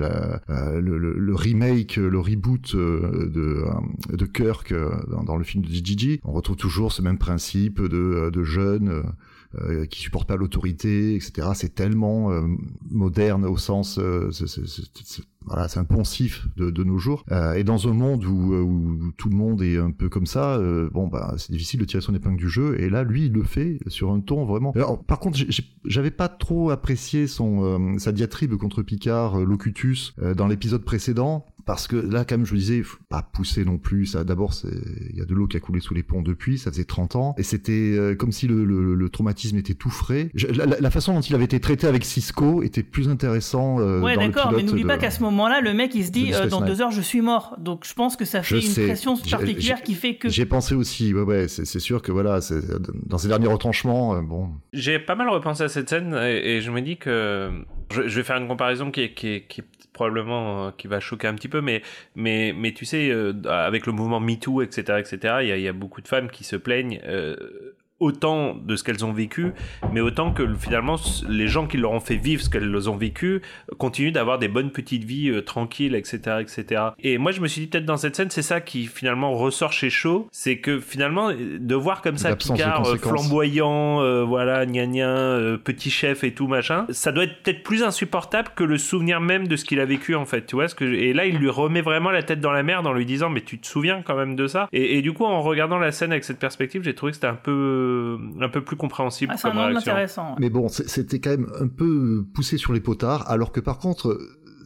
euh, le, remake, le reboot euh, de, euh, Kirk euh, dans, le film de DJG. On retrouve toujours ce même principe de, de jeunes euh, qui supportent pas l'autorité, etc. C'est tellement euh, moderne au sens, euh, c'est- c'est- c'est- voilà, c'est un poncif de, de nos jours. Euh, et dans un monde où, euh, où tout le monde est un peu comme ça, euh, bon bah c'est difficile de tirer son épingle du jeu. Et là, lui, il le fait sur un ton vraiment. Alors, par contre, j'ai- j'avais pas trop apprécié son sa diatribe contre Picard, Locutus, dans l'épisode précédent. Parce que là, quand même, je me disais, faut pas pousser non plus. Ça, d'abord, il y a de l'eau qui a coulé sous les ponts depuis. Ça faisait 30 ans, et c'était euh, comme si le, le- le traumatisme était tout frais. Je- la, façon dont il avait été traité avec Cisco était plus intéressant. euh, Ouais, d'accord, mais n'oublie de- pas qu'à ce moment-là, le mec, il se dit, de euh, dans deux heures, je suis mort. Donc, je pense que ça fait Je une sais. pression particulière qui fait que. J'ai pensé aussi, ouais, ouais, c'est sûr que voilà, dans ces derniers retranchements, euh, bon, J'ai pas mal repensé à cette scène et, et je me dis que je, je vais faire une comparaison qui est, qui est, qui est probablement euh, qui va choquer un petit peu, mais mais mais tu sais euh, avec le mouvement MeToo etc etc il y a, beaucoup de femmes qui se plaignent euh, autant de ce qu'elles ont vécu, mais autant que finalement les gens qui leur ont fait vivre ce qu'elles ont vécu continuent d'avoir des bonnes petites vies euh, tranquilles, etc., etc. Et moi je me suis dit peut-être dans cette scène c'est ça qui finalement ressort chez Shaw, c'est que finalement de voir comme ça Picard euh, flamboyant, euh, voilà gna gna, euh, petit chef et tout machin, ça doit être peut-être plus insupportable que le souvenir même de ce qu'il a vécu en fait, tu vois ce que je- et là il lui remet vraiment la tête dans la merde en lui disant mais tu te souviens quand même de ça? Et, et du coup en regardant la scène avec cette perspective j'ai trouvé que c'était un peu un peu plus compréhensible Ah, c'est un angle. Mais bon, c'était quand même un peu poussé sur les potards, alors que par contre,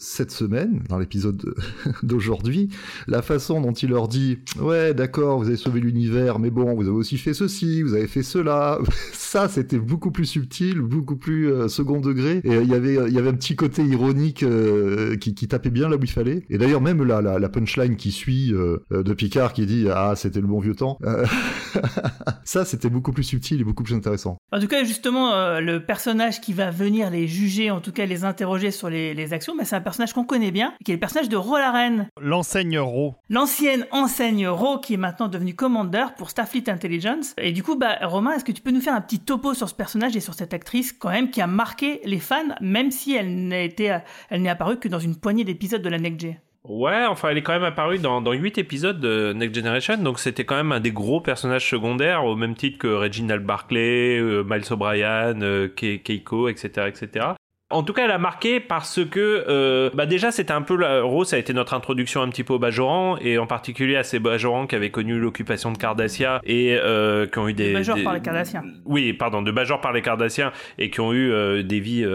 cette semaine, dans l'épisode [LAUGHS] d'aujourd'hui, la façon dont il leur dit Ouais, d'accord, vous avez sauvé l'univers, mais bon, vous avez aussi fait ceci, vous avez fait cela, [LAUGHS] ça c'était beaucoup plus subtil, beaucoup plus euh, second degré, et euh, il y avait il y avait un petit côté ironique euh, qui, tapait bien là où il fallait. Et d'ailleurs, même la, punchline qui suit euh, de Picard qui dit Ah, c'était le bon vieux temps, [LAUGHS] ça c'était beaucoup plus subtil et beaucoup plus intéressant. En tout cas, justement, le personnage qui va venir les juger, en tout cas les interroger sur les, actions, bah, c'est un qu'on connaît bien, qui est le personnage de Rolaren, L'enseigne Ro. l'ancienne enseigne Ro, qui est maintenant devenue commandeur pour Starfleet Intelligence. Et du coup, bah, Romain, est-ce que tu peux nous faire un petit topo sur ce personnage et sur cette actrice, quand même, qui a marqué les fans, même si elle n'a été, elle n'est apparue que dans une poignée d'épisodes de la Next G Ouais, enfin, elle est quand même apparue dans, dans 8 épisodes de Next Generation, donc c'était quand même un des gros personnages secondaires, au même titre que Reginald Barclay, euh, Miles O'Brien, euh, Ke- Keiko, etc., etc. En tout cas, elle a marqué parce que, euh, bah déjà, c'était un peu la... Rose a été notre introduction un petit peu au Bajoran et en particulier à ces Bajorans qui avaient connu l'occupation de Cardassia et euh, qui ont eu des Major des- par les Cardassiens. oui, pardon, de Bajor par les Cardassiens et qui ont eu euh, des vies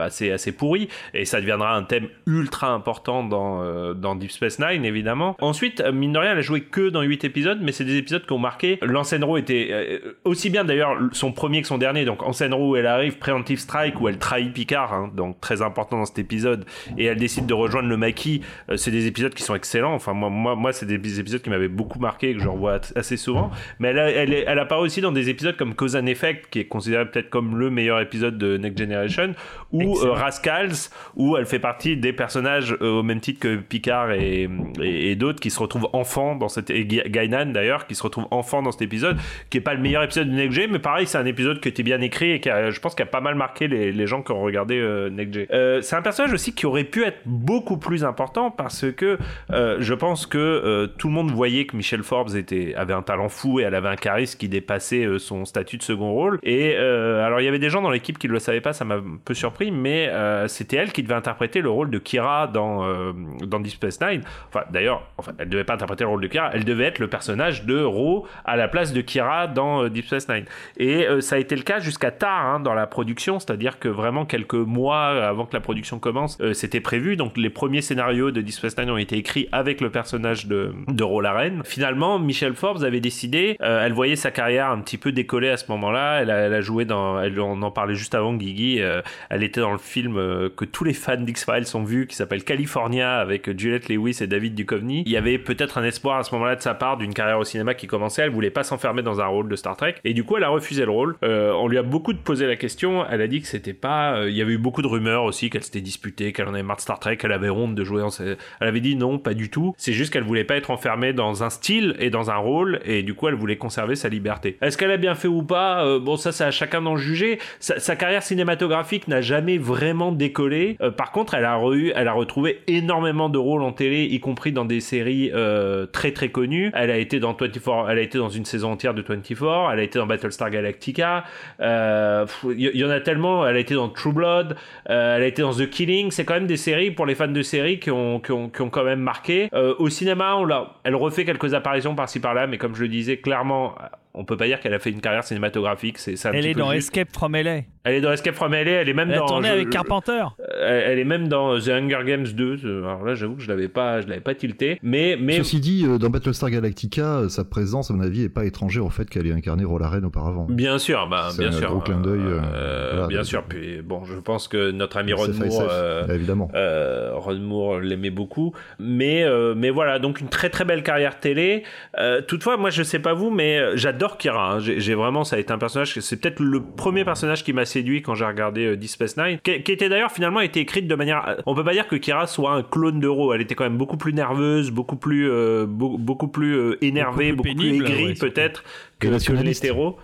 assez assez pourries et ça deviendra un thème ultra important dans dans Deep Space Nine évidemment. Ensuite, mine de rien, elle a joué que dans 8 épisodes, mais c'est des épisodes qui ont marqué. L'Ansenro était aussi bien d'ailleurs son premier que son dernier. Donc Ansenro, elle arrive Preemptive Strike où elle trahit Picard, hein, donc très important dans cet épisode et elle décide de rejoindre le maquis. Euh, c'est des épisodes qui sont excellents. Enfin moi moi moi c'est des épisodes qui m'avaient beaucoup marqué et que je revois assez souvent. Mais elle, a- elle, est- elle apparaît aussi dans des épisodes comme Cause and Effect, qui est considéré peut-être comme le meilleur épisode de Next Generation, ou euh, Rascals, où elle fait partie des personnages euh, au même titre que Picard et, et, et d'autres qui se retrouvent enfants dans cet et Guinan d'ailleurs, qui se retrouvent enfants dans cet épisode, qui est pas le meilleur épisode de Next Gen, mais pareil, c'est un épisode qui était bien écrit et qui a, je pense, qui a pas mal marqué les, les gens qui ont regardé euh. Euh, c'est un personnage aussi qui aurait pu être beaucoup plus important parce que euh, je pense que tout le monde voyait que Michelle Forbes était, avait un talent fou et elle avait un charisme qui dépassait son statut de second rôle. Et alors il y avait des gens dans l'équipe qui ne le savaient pas, ça m'a un peu surpris, mais c'était elle qui devait interpréter le rôle de Kira dans, dans Deep Space Nine. Enfin d'ailleurs, enfin, elle devait pas interpréter le rôle de Kira, elle devait être le personnage de Ro à la place de Kira dans Deep Space Nine. Et ça a été le cas jusqu'à tard hein, dans la production, c'est-à-dire que vraiment quelques mois avant que la production commence, euh, c'était prévu. Donc les premiers scénarios de Deep ont été écrits avec le personnage de, de Ro Laren. Finalement, Michelle Forbes avait décidé, euh, elle voyait sa carrière un petit peu décoller à ce moment-là. Elle elle a joué dans, on en parlait juste avant, Guigui. euh, elle était dans le film que tous les fans d'X-Files ont vu, qui s'appelle California, avec Juliette Lewis et David Duchovny. Il y avait peut-être un espoir à ce moment-là de sa part d'une carrière au cinéma qui commençait. Elle voulait pas s'enfermer dans un rôle de Star Trek, et du coup, elle a refusé le rôle. On lui a beaucoup posé la question. Elle a dit que c'était pas. il y avait eu beaucoup de rumeurs aussi qu'elle s'était disputée, qu'elle en avait marre de Star Trek, qu'elle avait honte de jouer. En... Elle avait dit non, pas du tout. C'est juste qu'elle voulait pas être enfermée dans un style et dans un rôle, et du coup, elle voulait conserver sa liberté. Est-ce qu'elle a bien fait ou pas? Euh, Bon, ça, c'est à chacun d'en juger. Sa, carrière cinématographique n'a jamais vraiment décollé. Euh, par contre, elle a, re- elle a retrouvé énormément de rôles en télé, y compris dans des séries euh, très très connues. Elle a été dans 24, elle a été dans une saison entière de 24, elle a été dans Battlestar Galactica. Il y, y en a tellement. Elle a été dans True Blood. Euh, elle a été dans The Killing. C'est quand même des séries pour les fans de séries qui ont, qui ont, qui ont quand même marqué. Euh, au cinéma, elle refait quelques apparitions par-ci par-là, mais comme je le disais, clairement, on peut pas dire qu'elle a fait une carrière cinématographique. C'est, un Elle petit est peu dans juste. Escape from LA. Elle est dans Escape from LA. Elle est même Elle dans. avec je- Carpenter. elle, elle est même dans The Hunger Games 2. euh, Alors là, j'avoue que je l'avais pas, je l'avais pas tilté. Mais, mais Ceci dit, euh, dans Battlestar Galactica, euh, sa présence, à mon avis, est pas étrangère au fait qu'elle ait incarné Rolaren auparavant. Bien sûr, bah, C'est bien un sûr. gros clin d'œil, euh, Euh, voilà, bien sûr. Puis bon, je pense que notre ami Ron Moore, euh, évidemment. euh, Ron Moore l'aimait beaucoup. Mais, euh, mais voilà, donc une très très belle carrière télé. Euh, toutefois, moi, je sais pas vous, mais euh, j'adore Kira. hein. J'ai vraiment, ça a été un personnage. C'est peut-être le premier personnage qui m'a séduit quand j'ai regardé euh, Deep Space Nine, qui, qui était d'ailleurs finalement été écrite de manière. On peut pas dire que Kira soit un clone de Ro. Elle était quand même beaucoup plus nerveuse, beaucoup plus, euh, beau- beaucoup plus euh, énervée, Beaucoup beaucoup plus aigrie ouais, peut-être que, Et que l'hétéro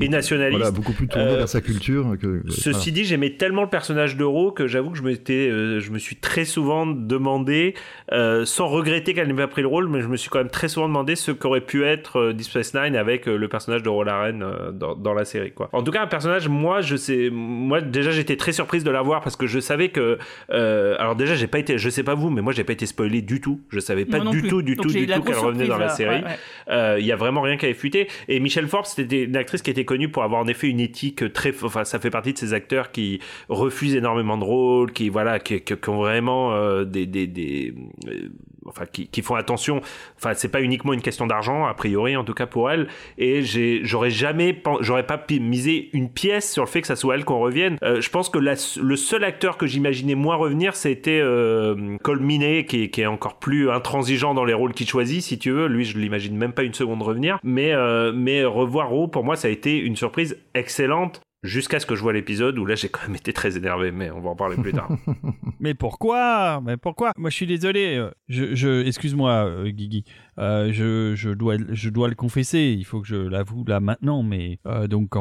et nationaliste. Voilà, beaucoup plus tourné Euh, vers sa culture que. Ceci dit, j'aimais tellement le personnage d'Euro que j'avoue que je m'étais, euh, je me suis très souvent demandé, euh, sans regretter qu'elle n'ait pas pris le rôle, mais je me suis quand même très souvent demandé ce qu'aurait pu être euh, Deep Space Nine avec euh, le personnage de Rolaren euh, dans, dans la série, quoi. En tout cas, un personnage, moi, je sais, moi déjà, j'étais très surprise de la voir parce que je savais que, euh, alors déjà, j'ai pas été, je sais pas vous, mais moi, j'ai pas été spoilé du tout. Je savais pas du plus. tout, du Donc tout, du tout qu'elle revenait dans la série. Ouais, ouais. Euh, Il y a vraiment rien qui avait fuité. Et Michelle Forbes, c'était une actrice qui était connue pour avoir en effet une éthique très, enfin, ça fait partie de ces acteurs qui refusent énormément de rôles, qui voilà, qui, qui- ont vraiment euh, des, des, des euh, enfin, qui, qui font attention. Enfin, c'est pas uniquement une question d'argent, a priori, en tout cas pour elle. Et j'aurais jamais, j'aurais pas misé une pièce sur le fait que ça soit elle qu'on revienne. Euh, je pense que la- le seul acteur que j'imaginais moins revenir, c'était euh, Cole qui, qui est encore plus intransigeant dans les rôles qu'il choisit, si tu veux. Lui, je l'imagine même pas une seconde revenir. Mais, euh, mais revoir Ro, pour moi, ça a été une surprise excellente. Jusqu'à ce que je vois l'épisode où là j'ai quand même été très énervé, mais on va en parler plus tard. [LAUGHS] Mais pourquoi? Mais pourquoi? Moi, je suis désolé. Je, je excuse-moi, euh, Guigui. Euh, je, je dois, je dois le confesser. Il faut que je l'avoue là maintenant. Mais euh, donc,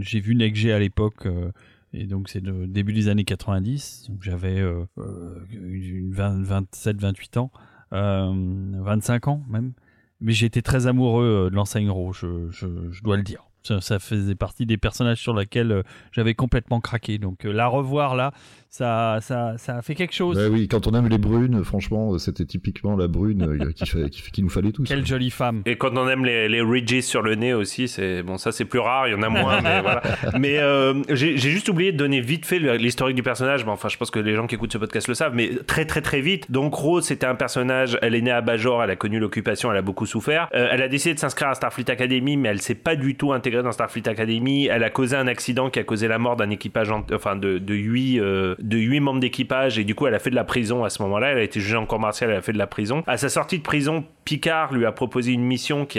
j'ai vu Next G à l'époque, Et donc c'est le début des années 90, donc j'avais euh, euh, une 20, 27, 28 ans, euh, 25 ans même. Mais j'étais très amoureux de l'enseigne Ro, je, je, je dois le dire. Ça, faisait partie des personnages sur lesquels euh, j'avais complètement craqué. Donc euh, la revoir là, ça, ça, ça a fait quelque chose. Bah oui, quand on aime les brunes, franchement, c'était typiquement la brune euh, qui, fait, qui, qui nous fallait tous. Quelle jolie femme. Et quand on aime les, les ridges sur le nez aussi, c'est bon, ça c'est plus rare, il y en a moins, mais voilà. [LAUGHS] Mais euh, j'ai j'ai juste oublié de donner vite fait l'historique du personnage. Bon, enfin, je pense que les gens qui écoutent ce podcast le savent, mais très très très vite. Donc Rose, c'était un personnage. Elle est née à Bajor, elle a connu l'occupation, elle a beaucoup souffert. Euh, elle a décidé de s'inscrire à Starfleet Academy, mais elle s'est pas du tout intégrée dans Starfleet Academy. Elle a causé un accident qui a causé la mort d'un équipage, en- enfin de de huit euh, de huit membres d'équipage, et du coup, elle a fait de la prison à ce moment-là. Elle a été jugée en cour martiale, elle a fait de la prison. À sa sortie de prison, Picard lui a proposé une mission qui,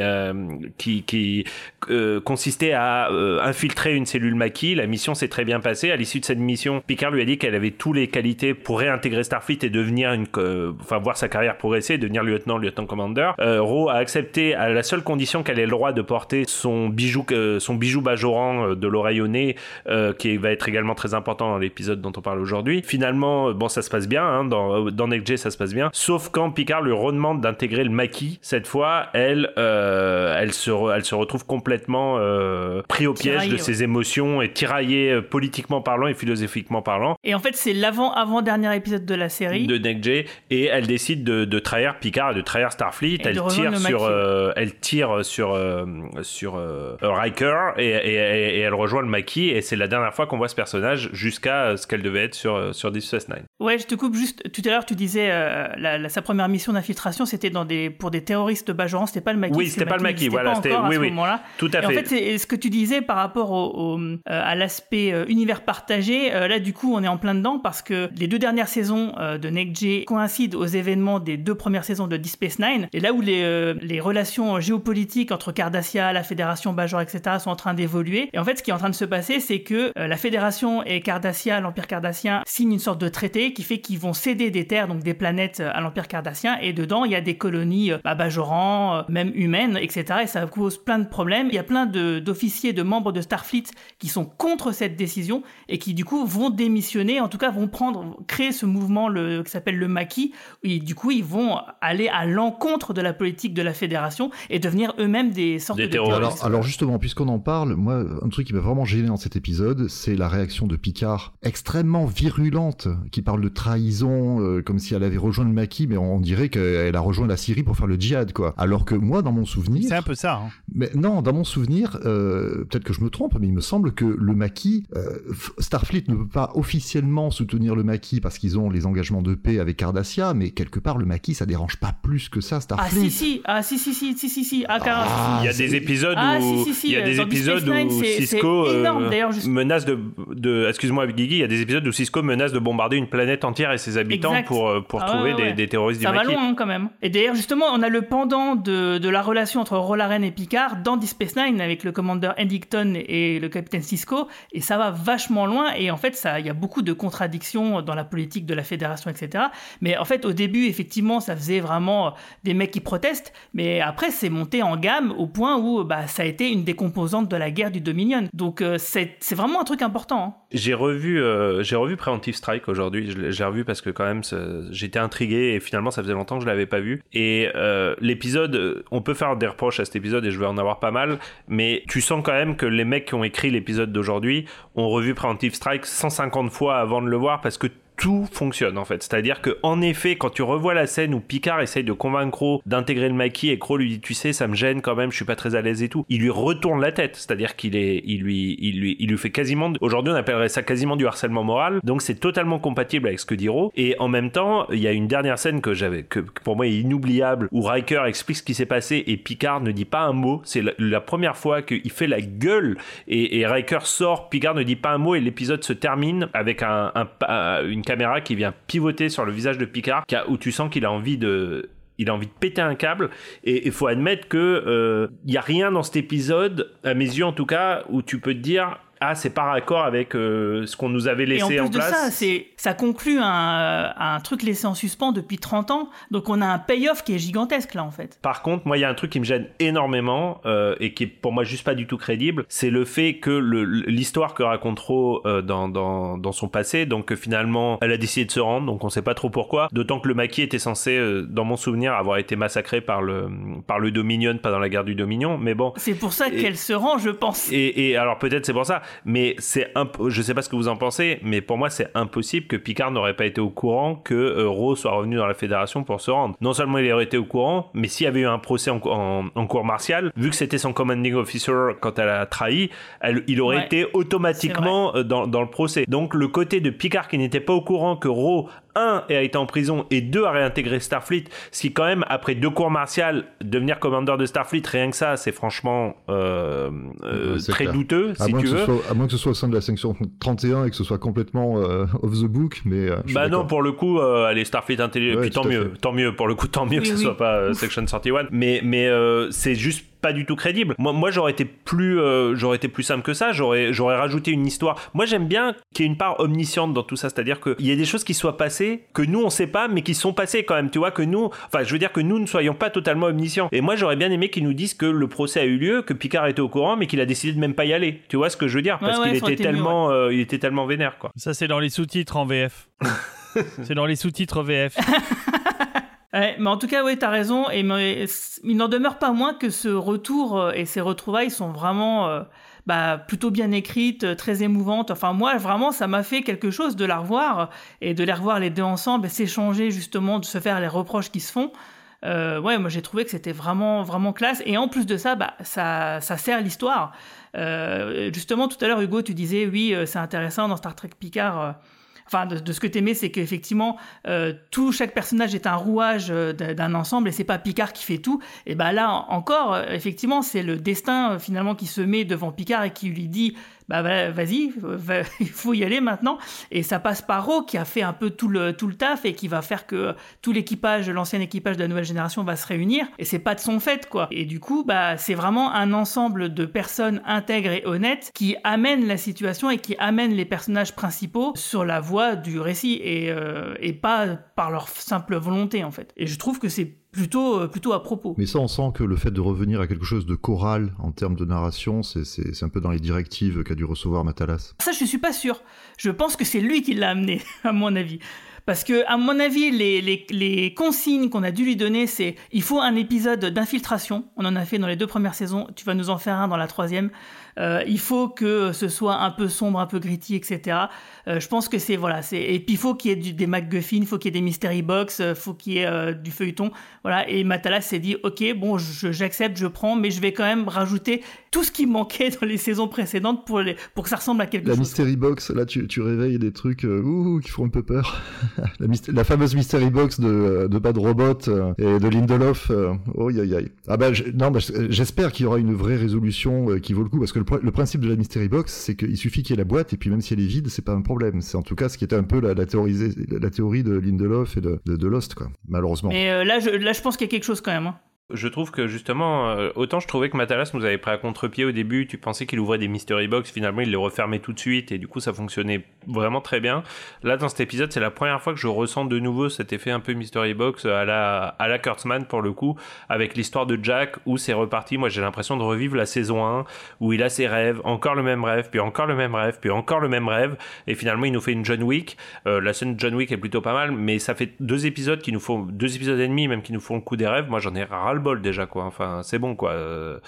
euh, consistait à euh, infiltrer une cellule maquis. La mission s'est très bien passée. À l'issue de cette mission, Picard lui a dit qu'elle avait toutes les qualités pour réintégrer Starfleet et devenir une, co- enfin voir sa carrière progresser, devenir lieutenant, lieutenant commandeur. Euh, Ro a accepté à la seule condition qu'elle ait le droit de porter son bijou, euh, son bijou bajoran euh, de l'oreille au nez, euh, qui va être également très important dans l'épisode dont on parle aujourd'hui. Finalement, euh, bon, ça se passe bien. Hein, dans dans ça se passe bien. Sauf quand Picard lui redemande d'intégrer le maquis. Cette fois, elle, euh, elle se, re- elle se retrouve complètement euh, pris au piège Tiraillée, de ouais. ses émotions et tiraillée euh, politiquement parlant et philosophiquement parlant Et en fait, c'est l'avant-avant-dernier épisode de la série. de Gen, et elle décide de, de trahir Picard et de trahir Starfleet. elle tire sur, elle tire sur sur Riker et, et- et- et elle rejoint le maquis et c'est la dernière fois qu'on voit ce personnage jusqu'à ce qu'elle devait être sur sur Deep Space Nine. Ouais, je te coupe juste. Tout à l'heure, tu disais la, la- sa première mission d'infiltration, c'était dans des pour des terroristes de Bajoran. C'était pas le maquis. Oui, c'était pas le maquis, voilà, c'était- oui, ce oui. moment-là. Tout à Et en fait. c'est ce que tu disais par rapport au, au, euh, à l'aspect euh, univers partagé. euh, là, du coup, on est en plein dedans parce que les deux dernières saisons de Next coïncident aux événements des deux premières saisons de Deep Space Nine. Et là où les, les relations géopolitiques entre Cardassia, la Fédération Bajor, etc., sont en train d'évoluer. Et en fait, ce qui est en train de se passer, c'est que la Fédération et Cardassia, l'Empire cardassien, signent une sorte de traité qui fait qu'ils vont céder des terres, donc des planètes, à l'Empire cardassien. Et dedans, il y a des colonies bah, Bajoran, euh, même humaines, etc. Et ça cause plein de problèmes. Il y a plein de- d'officiers, de, membres de Starfleet qui sont contre cette décision et qui, du coup, vont démissionner, en tout cas, vont prendre, créer ce mouvement le, qui s'appelle le maquis. Et du coup, ils vont aller à l'encontre de la politique de la Fédération et devenir eux-mêmes des sortes Des de terroristes. terroristes. Alors, alors justement, puisqu'on en parle, moi, un truc qui m'a vraiment gêné dans cet épisode, c'est la réaction de Picard, extrêmement virulente, qui parle de trahison, euh, comme si elle avait rejoint le maquis, mais on dirait qu'elle a rejoint la Syrie pour faire le djihad, quoi. Alors que moi, dans mon souvenir, C'est un peu ça. hein. mais non, dans mon souvenir, euh, peut-être que je me trompe, mais il me semble que le maquis, euh, Starfleet ne peut pas officiellement soutenir le maquis parce qu'ils ont les engagements de paix avec Cardassia, mais quelque part, le maquis, ça dérange pas plus que ça, Ah Starfleet. si si ah si si si si si si ah, car- Ah, Il y a des épisodes Ah, où si, si, si, il y a des dans épisodes Nine, où Cisco euh, juste- menace de, de excuse-moi Guigui, il y a des épisodes où Cisco menace de bombarder une planète entière et ses habitants Exact. pour pour Ah trouver ouais, des, ouais. des terroristes Ça du va maquis. loin hein, quand même. Et d'ailleurs justement, on a le pendant de, la relation entre Rolaren et Picard dans Deep Space Nine avec le commandeur Eddington et le capitaine Cisco, et ça va vachement loin. Et en fait, il y a beaucoup de contradictions dans la politique de la Fédération, etc. Mais en fait, au début, effectivement, ça faisait vraiment euh, des mecs qui protestent, mais après, c'est monté en gamme au point où bah, ça a été une des composantes de la guerre du Dominion. Donc euh, c'est vraiment un truc important. hein. J'ai revu, euh, Strike aujourd'hui. J'ai revu parce que quand même, j'étais intrigué et finalement, ça faisait longtemps que je l'avais pas vu. Et euh, l'épisode, euh, on peut faire des reproches à cet épisode et je vais en avoir pas mal, mais tu sens quand même que les mecs qui ont écrit l'épisode d'aujourd'hui ont revu Preemptive Strike 150 fois avant de le voir parce que tout fonctionne en fait. C'est-à-dire que en effet, quand tu revois la scène où Picard essaye de convaincre Crow d'intégrer le maquis et Crow lui dit tu sais ça me gêne quand même, je suis pas très à l'aise et tout, il lui retourne la tête. C'est-à-dire qu'il est, il lui, il lui, il lui fait quasiment, aujourd'hui on appellerait ça quasiment du harcèlement moral. Donc c'est totalement compatible avec ce que dit Ro. Et en même temps, il y a une dernière scène que j'avais, que pour moi est inoubliable, où Riker explique ce qui s'est passé et Picard ne dit pas un mot. C'est la, première fois qu'il fait la gueule et, Riker sort, Picard ne dit pas un mot et l'épisode se termine avec un, une caméra qui vient pivoter sur le visage de Picard, où tu sens qu'il a envie de il a envie de péter un câble. Et il faut admettre que euh, il y a rien dans cet épisode à mes yeux en tout cas où tu peux te dire ah c'est pas raccord avec euh, ce qu'on nous avait laissé et en, plus place. de ça, c'est ça conclut un, un truc laissé en suspens depuis 30 ans, donc on a un payoff qui est gigantesque là en fait. Par contre, moi il y a un truc qui me gêne énormément euh, et qui est pour moi juste pas du tout crédible, c'est le fait que l'histoire que raconte Ro euh, dans, dans, dans son passé, donc que finalement elle a décidé de se rendre, donc on sait pas trop pourquoi, d'autant que le maquis était censé, euh, dans mon souvenir, avoir été massacré par le, par le Dominion, pas dans la guerre du Dominion, mais bon, C'est pour ça qu'elle se rend, je pense. et, et alors peut-être c'est pour ça, mais c'est imp- je sais pas ce que vous en pensez, mais pour moi c'est impossible que Picard n'aurait pas été au courant que euh, soit revenu dans la Fédération pour se rendre. Non seulement il aurait été au courant, mais s'il y avait eu un procès en, en, en cour martiale, vu que c'était son commanding officer quand elle a trahi, elle- il aurait Ouais, été automatiquement euh, dans, dans le procès. Donc le côté de Picard qui n'était pas au courant que Ro un a été en prison et deux a réintégré Starfleet, ce qui quand même après deux cours martiales devenir commandeur de Starfleet rien que ça c'est franchement euh, euh, très clair. douteux À si moins, tu que ce veux. soit, à moins que ce soit au sein de la section 31 et que ce soit complètement euh, off the book, mais. euh, Bah non, pour le coup, euh, allez, Starfleet Intelligence, Ouais, puis tant mieux, fait. tant mieux, pour le coup, tant mieux Oui, que ce oui. soit pas euh, Section 31, mais, mais euh, c'est juste pas du tout crédible. Moi, moi j'aurais été plus, euh, j'aurais été plus simple que ça. J'aurais, j'aurais rajouté une histoire. Moi, j'aime bien qu'il y ait une part omnisciente dans tout ça, c'est-à-dire qu'il y ait des choses qui soient passées que nous on sait pas, mais qui sont passées quand même. Tu vois que nous, enfin, je veux dire que nous ne soyons pas totalement omniscients. Et moi, j'aurais bien aimé qu'ils nous disent que le procès a eu lieu, que Picard était au courant, mais qu'il a décidé de même pas y aller. Tu vois ce que je veux dire? Parce Ouais, ouais, qu'il était mieux, tellement, euh, il était tellement vénère, quoi. Ça, c'est dans les sous-titres en VF. [LAUGHS] c'est dans les sous-titres VF. [LAUGHS] Ouais, mais en tout cas, oui, t'as raison. Et mais, il n'en demeure pas moins que ce retour euh, et ces retrouvailles sont vraiment euh, bah, plutôt bien écrites, euh, très émouvantes. Enfin, moi, vraiment, ça m'a fait quelque chose de la revoir et de les revoir les deux ensemble et s'échanger justement, de se faire les reproches qui se font. Euh, ouais, moi j'ai trouvé que c'était vraiment vraiment classe et en plus de ça, bah ça ça sert l'histoire. Euh, justement, tout à l'heure Hugo, tu disais oui, c'est intéressant dans Star Trek Picard. Enfin, de, de ce que t'aimais, c'est qu'effectivement, euh, tout chaque personnage est un rouage euh, d'un ensemble et c'est pas Picard qui fait tout. Et bah là encore, euh, effectivement, c'est le destin euh, finalement qui se met devant Picard et qui lui dit, bah va- vas-y, va- [LAUGHS] il faut y aller maintenant. Et ça passe par Ro qui a fait un peu tout le tout le taf et qui va faire que euh, tout l'équipage, l'ancien équipage de la nouvelle génération va se réunir. Et c'est pas de son fait quoi. Et du coup, bah c'est vraiment un ensemble de personnes intègres et honnêtes qui amènent la situation et qui amènent les personnages principaux sur la voie du récit et, euh, et pas par leur simple volonté en fait. Et je trouve que c'est plutôt euh, plutôt à propos. Mais ça, on sent que le fait de revenir à quelque chose de choral en termes de narration, c'est- un peu dans les directives qu'a dû recevoir Matalas. Ça, je suis pas sûr. Je pense que c'est lui qui l'a amené, [LAUGHS] à mon avis. Parce que, à mon avis, les, les, les consignes qu'on a dû lui donner, c'est il faut un épisode d'infiltration. On en a fait dans les deux premières saisons. Tu vas nous en faire un dans la troisième. Euh, il faut que ce soit un peu sombre, un peu gritty, etc. Euh, je pense que c'est voilà. C'est et puis il faut qu'il y ait du, des MacGuffin, il faut qu'il y ait des mystery box, euh, faut qu'il y ait euh, du feuilleton. Voilà. Et Matalas s'est dit ok, bon, j'accepte, je prends, mais je vais quand même rajouter tout ce qui manquait dans les saisons précédentes pour les pour que ça ressemble à quelque La chose. Mystery Box, là, tu, tu réveilles des trucs ouh, qui font un peu peur. [LAUGHS] la, la fameuse Mystery Box de, de Bad Robot et de Lindelof. Oh, aïe, aïe. Ah bah, je- non, bah, je- j'espère qu'il y aura une vraie résolution qui vaut le coup, parce que le, pr- le principe de la Mystery Box, c'est qu'il suffit qu'il y ait la boîte, et puis même si elle est vide, c'est pas un problème. C'est en tout cas ce qui était un peu la, la, théorie de Lindelof et de Lost, quoi. Malheureusement. Mais euh, là, je, là, je pense qu'il y a quelque chose quand même. hein. Je trouve que justement, euh, autant je trouvais que Matalas nous avait pris à contre-pied au début, tu pensais qu'il ouvrait des mystery box, finalement il les refermait tout de suite et du coup ça fonctionnait vraiment très bien. Là dans cet épisode, c'est la première fois que je ressens de nouveau cet effet un peu mystery box à la, à la Kurtzman pour le coup, avec l'histoire de Jack où c'est reparti. Moi j'ai l'impression de revivre la saison 1 où il a ses rêves, encore le même rêve, puis encore le même rêve, puis encore le même rêve et finalement il nous fait une John Wick. Euh, la scène John Wick est plutôt pas mal, mais ça fait deux épisodes qui nous font, deux épisodes et demi même qui nous font le coup des rêves. Moi j'en ai ras le bol déjà quoi. Enfin c'est bon quoi. Euh,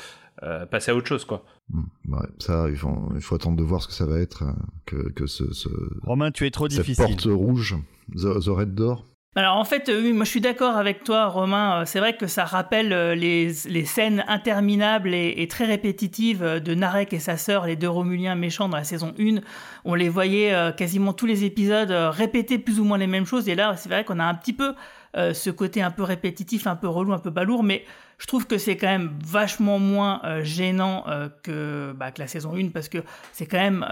euh, passer à autre chose quoi. Hmm, ouais, ça, il faut, il faut attendre de voir ce que ça va être, euh, que, que ce, ce- Romain, tu es trop cette difficile. porte rouge, the, the Red Door. Alors en fait, euh, oui, moi je suis d'accord avec toi, Romain. C'est vrai que ça rappelle les, les scènes interminables et, et très répétitives de Narek et sa sœur, les deux Romuliens méchants dans la saison 1. On les voyait quasiment tous les épisodes répéter plus ou moins les mêmes choses. Et là, c'est vrai qu'on a un petit peu euh, ce côté un peu répétitif, un peu relou, un peu balourd, mais je trouve que c'est quand même vachement moins euh, gênant euh, que, bah, que la saison 1 parce que c'est quand même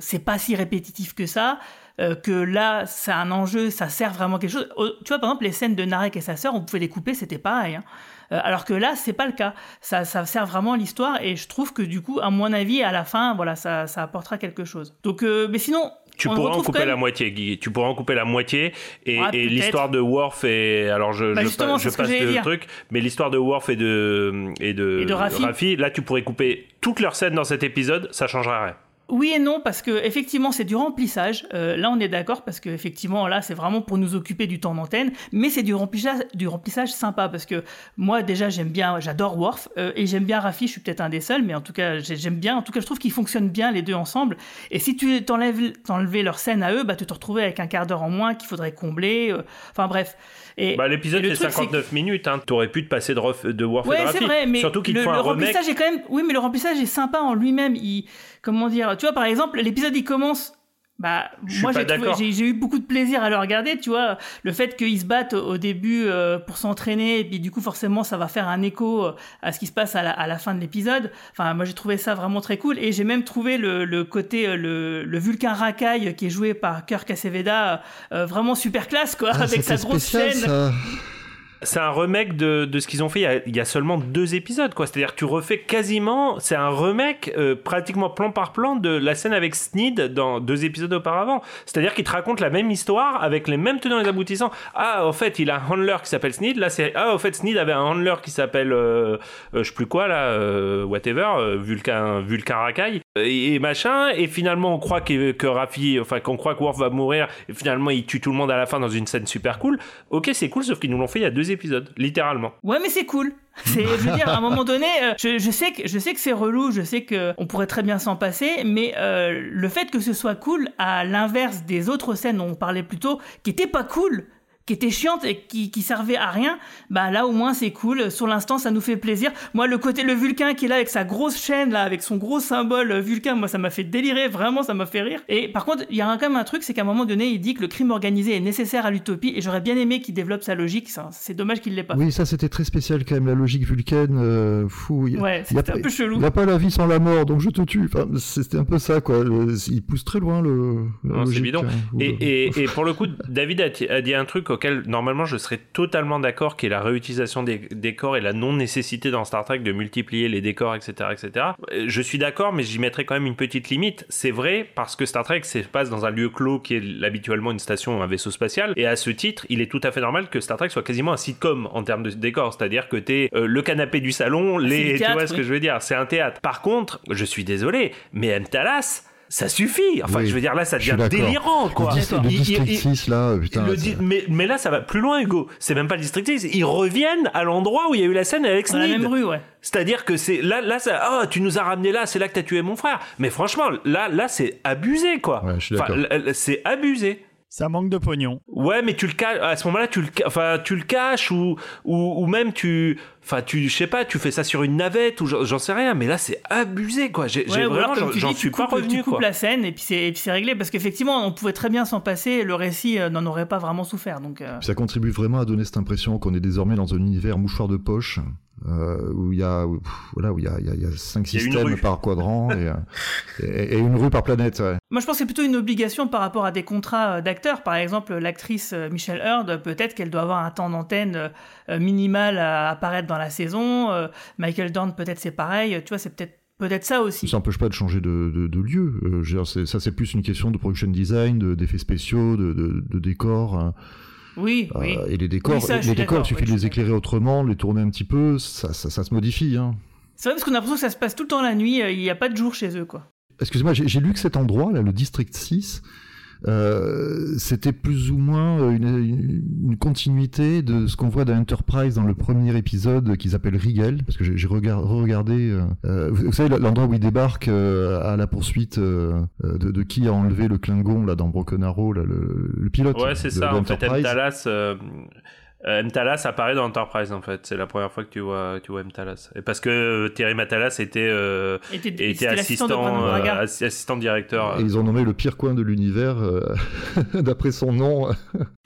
c'est pas si répétitif que ça. que là, c'est un enjeu, ça sert vraiment quelque chose. Tu vois, par exemple, les scènes de Narek et sa sœur, on pouvait les couper, c'était pareil. hein. Euh, alors que là, c'est pas le cas. Ça, ça sert vraiment à l'histoire et je trouve que du coup, à mon avis, à la fin, voilà, ça, ça apportera quelque chose. Donc, euh, mais sinon, Tu on pourras en couper la moitié, Guy. Tu pourras en couper la moitié. Et, l'histoire de Worf et alors je, Bah, je, je passe dire. truc, mais l'histoire de Worf et de et de, Et de Raffi. là tu pourrais couper toutes leurs scènes dans cet épisode, ça changerait rien. Oui et non, parce que effectivement c'est du remplissage. Euh, là on est d'accord parce que effectivement là c'est vraiment pour nous occuper du temps d'antenne, mais c'est du remplissage, du remplissage sympa parce que moi déjà j'aime bien, j'adore Worf euh, et j'aime bien Raffi. Je suis peut-être un des seuls, mais en tout cas j'ai- j'aime bien. En tout cas je trouve qu'ils fonctionnent bien les deux ensemble. Et si tu t'enlèves t'enlevais leur scène à eux, bah tu te retrouvais avec un quart d'heure en moins qu'il faudrait combler. euh, Enfin bref. Et, Bah, l'épisode fait truc, c'est que- 59 minutes, hein. T'aurais pu te passer de, Rof- de de Ouais, c'est vrai, mais Surtout le, le remake. remplissage est quand même. Oui, mais le remplissage est sympa en lui-même. Il, comment dire Tu vois, par exemple, l'épisode il commence. Bah, moi j'ai trouvé- d'accord. j'ai j'ai eu beaucoup de plaisir à le regarder. Tu vois, le fait qu'ils se battent au au début euh, pour s'entraîner, et puis du coup forcément ça va faire un écho euh, à ce qui se passe à la, à la fin de l'épisode. Enfin, moi j'ai trouvé ça vraiment très cool, et j'ai même trouvé le, le côté euh, le, le Vulcain racaille qui est joué par Kirk Aceveda euh, vraiment super classe quoi, Ah, avec sa grosse spécial, chaîne. ça. C'est un remake de, de ce qu'ils ont fait il y, a, seulement deux épisodes, quoi. C'est-à-dire que tu refais quasiment, c'est un remake euh, pratiquement plan par plan de la scène avec Sneed dans deux épisodes auparavant. C'est-à-dire qu'ils te racontent la même histoire avec les mêmes tenants et aboutissants. Ah, au fait, il a un handler qui s'appelle Sneed. Là, c'est ah, au fait, Sneed avait un handler qui s'appelle euh, euh, je sais plus quoi là, euh, whatever, euh, Vulcain, Vulcain racaille et, machin. Et finalement, on croit que, que Raffi, enfin, qu'on croit que Worf va mourir. Et finalement, il tue tout le monde à la fin dans une scène super cool. Ok, c'est cool, sauf qu'ils nous l'ont fait il y a deux épisodes, littéralement. Ouais, mais c'est cool. [LAUGHS] C'est, je veux dire, à un moment donné, euh, je, sais que je sais que c'est relou, je sais que on pourrait très bien s'en passer, mais euh, le fait que ce soit cool, à l'inverse des autres scènes dont on parlait plus tôt, qui étaient pas cool, qui étaient chiantes et qui, qui servaient à rien, bah là au moins c'est cool. Sur l'instant, ça nous fait plaisir. Moi, le côté le Vulcain qui est là avec sa grosse chaîne là, avec son gros symbole euh, Vulcain, moi ça m'a fait délirer, vraiment ça m'a fait rire. Et par contre, il y a quand même un truc, c'est qu'à un moment donné, il dit que le crime organisé est nécessaire à l'utopie, et j'aurais bien aimé qu'il développe sa logique. C'est dommage qu'il l'ait pas. Oui, ça c'était très spécial quand même, la logique vulcaine. euh, fou. Il y a- Ouais, c'était un peu chelou. Il n'y a pas la vie sans la mort, donc je te tue. Enfin, c'était un peu ça, quoi. Le- il pousse très loin le. c'est bidon. hein, ou Et, le- et, et [LAUGHS] pour le coup, David a, a dit un truc auquel normalement je serais totalement d'accord, qui est la réutilisation des décors et la non-nécessité dans Star Trek de multiplier les décors, etc. etc. Euh, Je suis d'accord, mais j'y mettrais quand même une petite limite. C'est vrai parce que Star Trek se passe dans un lieu clos qui est habituellement une station ou un vaisseau spatial. Et à ce titre, il est tout à fait normal que Star Trek soit quasiment un sitcom en termes de décors. C'est-à-dire que t'es euh, le canapé du salon, les, tu vois ce que je veux dire. C'est un théâtre. Par contre, je suis désolé, mais M. Talas, ça suffit. Enfin, Oui, je veux dire, là, ça devient délirant, quoi. Le, dis- le il- District il- 6, là, putain. le ça- di- mais, mais là, ça va plus loin, Hugo. C'est même pas le District 6. Ils reviennent à l'endroit où il y a eu la scène avec Dans la Sneed. même rue, ouais. C'est-à-dire que c'est là, là, ça, oh, tu nous as ramené là, c'est là que t'as tué mon frère. Mais franchement, là, là, c'est abusé, quoi. Ouais, je suis Enfin, c'est abusé. Ça manque de pognon. Ouais, mais tu le caches. À ce moment-là, tu le, enfin, tu le caches ou, ou, ou même tu, enfin, tu, je sais pas, tu fais ça sur une navette ou j'en sais rien. Mais là, c'est abusé, quoi. J'ai Ouais, vraiment, j'en suis pas revenu, tu coupes quoi. la scène et puis c'est et réglé parce qu'effectivement on pouvait très bien s'en passer, le récit euh, n'en aurait pas vraiment souffert donc. euh, Ça contribue vraiment à donner cette impression qu'on est désormais dans un univers mouchoir de poche. Euh, où il y a où, voilà où il y a, il y a, il y a cinq systèmes par quadrant et, euh, et, et une rue par planète ouais. Moi je pense que c'est plutôt une obligation par rapport à des contrats euh, d'acteurs. Par exemple l'actrice Michelle Hurd, peut-être qu'elle doit avoir un temps d'antenne minimal à apparaître dans la saison. Michael Dorn peut-être c'est pareil. Tu vois c'est peut-être peut-être ça aussi. ça n'empêche pas de changer de, de, de lieu Euh, je veux dire, c'est- ça c'est plus une question de production design de- d'effets spéciaux de, de, de décors hein. Oui oui. Euh, et les décors Oui, ça, je les suis décors d'accord, il suffit de les éclairer autrement les tourner un petit peu ça, ça, ça se modifie hein. C'est vrai parce qu'on a l'impression que ça se passe tout le temps la nuit. euh, Il n'y a pas de jour chez eux quoi. Excusez-moi, j'ai j'ai lu que cet endroit, là, le District 6, euh, c'était plus ou moins euh, une, une- continuité de ce qu'on voit dans Enterprise dans le premier épisode qu'ils appellent Rigel, parce que j'ai j'ai regard- regardé, euh, euh, vous vous savez, l'endroit où ils débarquent euh, à la poursuite de, de qui a enlevé le Klingon là dans Broken Arrow, là, le, le pilote. Ouais, c'est ça. En fait, d'Enterprise. Mtalas, euh, Mtalas apparaît dans Enterprise, en fait. C'est la première fois que tu vois, tu vois Mtalas. Et parce que euh, Terry Matalas était, euh, Était- était assistant, euh, assistant directeur. Et ils ont nommé le pire coin de l'univers euh, [LAUGHS] d'après son nom.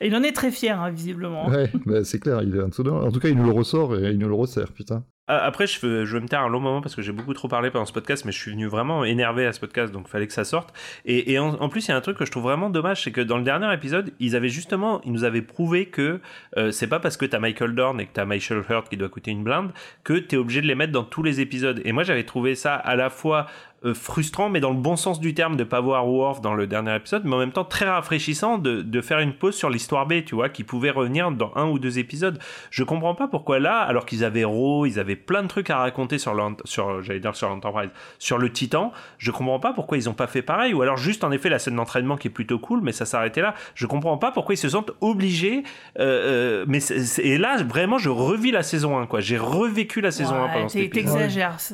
Et il en est très fier hein, visiblement. ouais, bah, c'est clair. Il est un pseudo. En tout cas, il nous le ressort et il nous le resserre, putain. Ah, Après, je, vais me taire un long moment parce que j'ai beaucoup trop parlé pendant ce podcast, mais je suis venu vraiment énervé à ce podcast, donc fallait que ça sorte. Et, en, plus, il y a un truc que je trouve vraiment dommage, c'est que dans le dernier épisode, ils avaient justement, ils nous avaient prouvé que euh, c'est pas parce que t'as Michael Dorn et que t'as Michael Hurt qui doit coûter une blinde que t'es obligé de les mettre dans tous les épisodes. Et moi, j'avais trouvé ça à la fois frustrant, mais dans le bon sens du terme, de pas voir Worf dans le dernier épisode, mais en même temps très rafraîchissant de, de faire une pause sur l'histoire B, tu vois, qui pouvait revenir dans un ou deux épisodes. Je comprends pas pourquoi là, alors qu'ils avaient Raw, ils avaient plein de trucs à raconter sur sur, j'allais dire sur l'Enterprise, sur le Titan, je comprends pas pourquoi ils ont pas fait pareil, ou alors juste en effet la scène d'entraînement qui est plutôt cool, mais ça s'arrêtait là. Je comprends pas pourquoi ils se sentent obligés, euh, euh, mais c'est- c'est- et là vraiment je revis la saison 1, quoi. J'ai revécu la saison 1 Ouais, pendant cet épisode.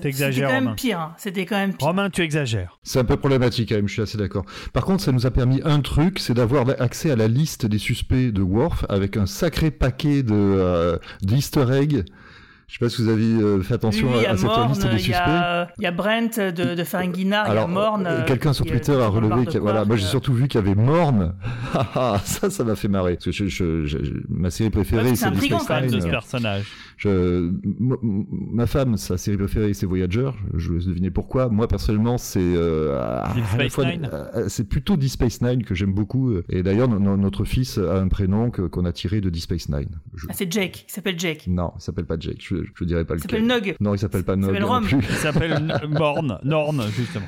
T'exagères. C'était quand même pire. hein. C'était quand même pire. Romain, tu exagères. C'est un peu problématique quand même, je suis assez d'accord. Par contre, ça nous a permis un truc, c'est d'avoir accès à la liste des suspects de Worf avec un sacré paquet de euh, d'easter eggs. Je sais pas si vous avez euh, fait attention Oui, à, a à cette Morn, liste des suspects. a, il y a Brent de, de Ferenginar, il y a euh, euh, quelqu'un sur Twitter euh, a relevé que voilà, moi j'ai euh, surtout vu qu'il y avait Morn. Haha, [LAUGHS] ça, ça m'a fait marrer. Parce que je, je- je- ma série préférée, c'est c'est Deep Space quand même, Fan de Nine. ce Euh, personnage. Je, ma femme, sa série préférée, c'est Voyager. Je vous laisse deviner pourquoi. Moi, personnellement, c'est euh, euh, c'est plutôt Deep Space Nine que j'aime beaucoup. Et d'ailleurs, no- no- notre fils a un prénom qu'on a tiré de Deep Space Nine. Je- Ah, c'est Jake, il s'appelle Jake. Non, il s'appelle pas Jake. Je, je dirais pas Il lequel. s'appelle Nog. Non, il s'appelle pas Nog s'appelle non Rom. plus. Il s'appelle Morn, Norn, justement.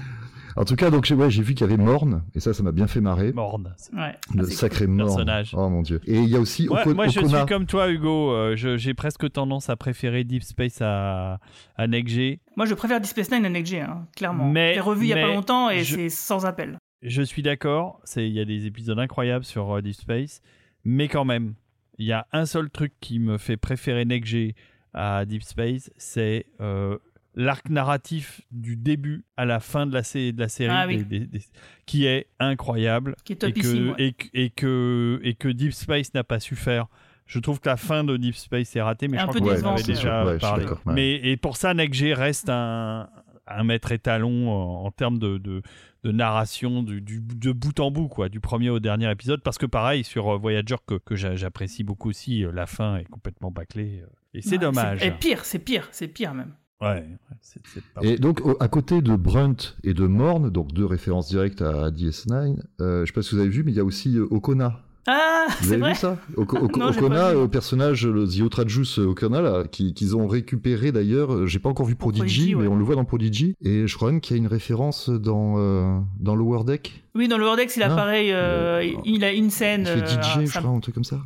En tout cas, donc j'ai ouais, j'ai vu qu'il y avait Morn et ça, ça m'a bien fait marrer. Morn. Ouais. Le Ah, sacré cool. Morn. Personnage. Oh mon dieu. Et il y a aussi Ouais, Oko- moi, je Okona. suis comme toi, Hugo. Euh, je- J'ai presque tendance à préférer Deep Space à, à Next-G. Moi, je préfère Deep Space Nine à G, hein, clairement. Mais- je l'ai revu il y a pas longtemps et je- c'est sans appel. Je suis d'accord, c'est- il y a des épisodes incroyables sur euh, Deep Space, mais quand même, il y a un seul truc qui me fait préférer Next-G à Deep Space, c'est euh, l'arc narratif du début à la fin de la, sé- de la série, Ah oui. des- des- des- qui est incroyable Qui est et topissime. que, ouais. et, que- et que, et que Deep Space n'a pas su faire. Je trouve que la fin de Deep Space est ratée, mais Un je crois qu'on en décevant, avait c'est déjà. Ouais, parlé. ouais. Mais et pour ça, Next-G reste un, un maître étalon en, en termes de, de, de narration du, du- de bout en bout, quoi, du premier au dernier épisode. Parce que pareil, sur euh, Voyager, que, que j'a- j'apprécie beaucoup aussi, euh, la fin est complètement bâclée. euh, et c'est Ouais, dommage. Et pire, c'est pire, c'est pire même. Ouais, ouais, c'est c'est pas Et donc, au- à côté de Brunt et de Morn, donc deux références directes à DS9, euh, je sais pas si vous avez vu, mais il y a aussi euh, Okona. Ah, Vous c'est avez vrai. vu ça [LAUGHS] Non, j'ai Okona, euh, personnage, le The Outrageous Okona, là, qui- qu'ils ont récupéré d'ailleurs. euh, J'ai pas encore vu Prodigy, Prodigy, ouais. mais on le voit dans Prodigy. Et je crois même qu'il y a une référence dans, euh, dans Lower Deck. Oui, dans le Wordex, il a Non. pareil, euh, Euh, il a une scène. Il fait euh, DJ, je ça- crois, un truc comme ça.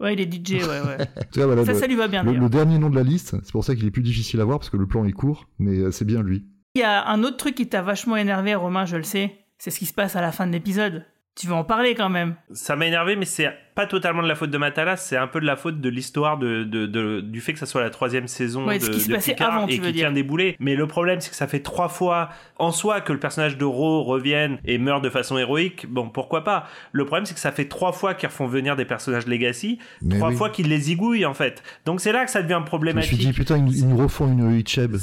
Ouais, il est DJ, ouais, ouais. [LAUGHS] Voilà, ça, le, ça lui va bien. le- le dernier nom de la liste, c'est pour ça qu'il est plus difficile à voir, parce que le plan est court, mais euh, c'est bien lui. Il y a un autre truc qui t'a vachement énervé, Romain, je le sais. C'est ce qui se passe à la fin de l'épisode. Tu veux en parler quand même. Ça m'a énervé, mais c'est pas totalement de la faute de Matalas, c'est un peu de la faute de l'histoire de, de- de- du fait que ça soit la troisième saison Ouais, de, ce qui se de passait Picard avant, et qui tient des boulets. Mais le problème, c'est que ça fait trois fois en soi que le personnage de Ro revienne et meurt de façon héroïque. Bon, pourquoi pas? Le problème, c'est que ça fait trois fois qu'ils refont venir des personnages Legacy, Mais trois oui. fois qu'ils les zigouillent en fait. Donc c'est là que ça devient Je me suis problématique. dit, putain, ils, ils nous refont une Icheb.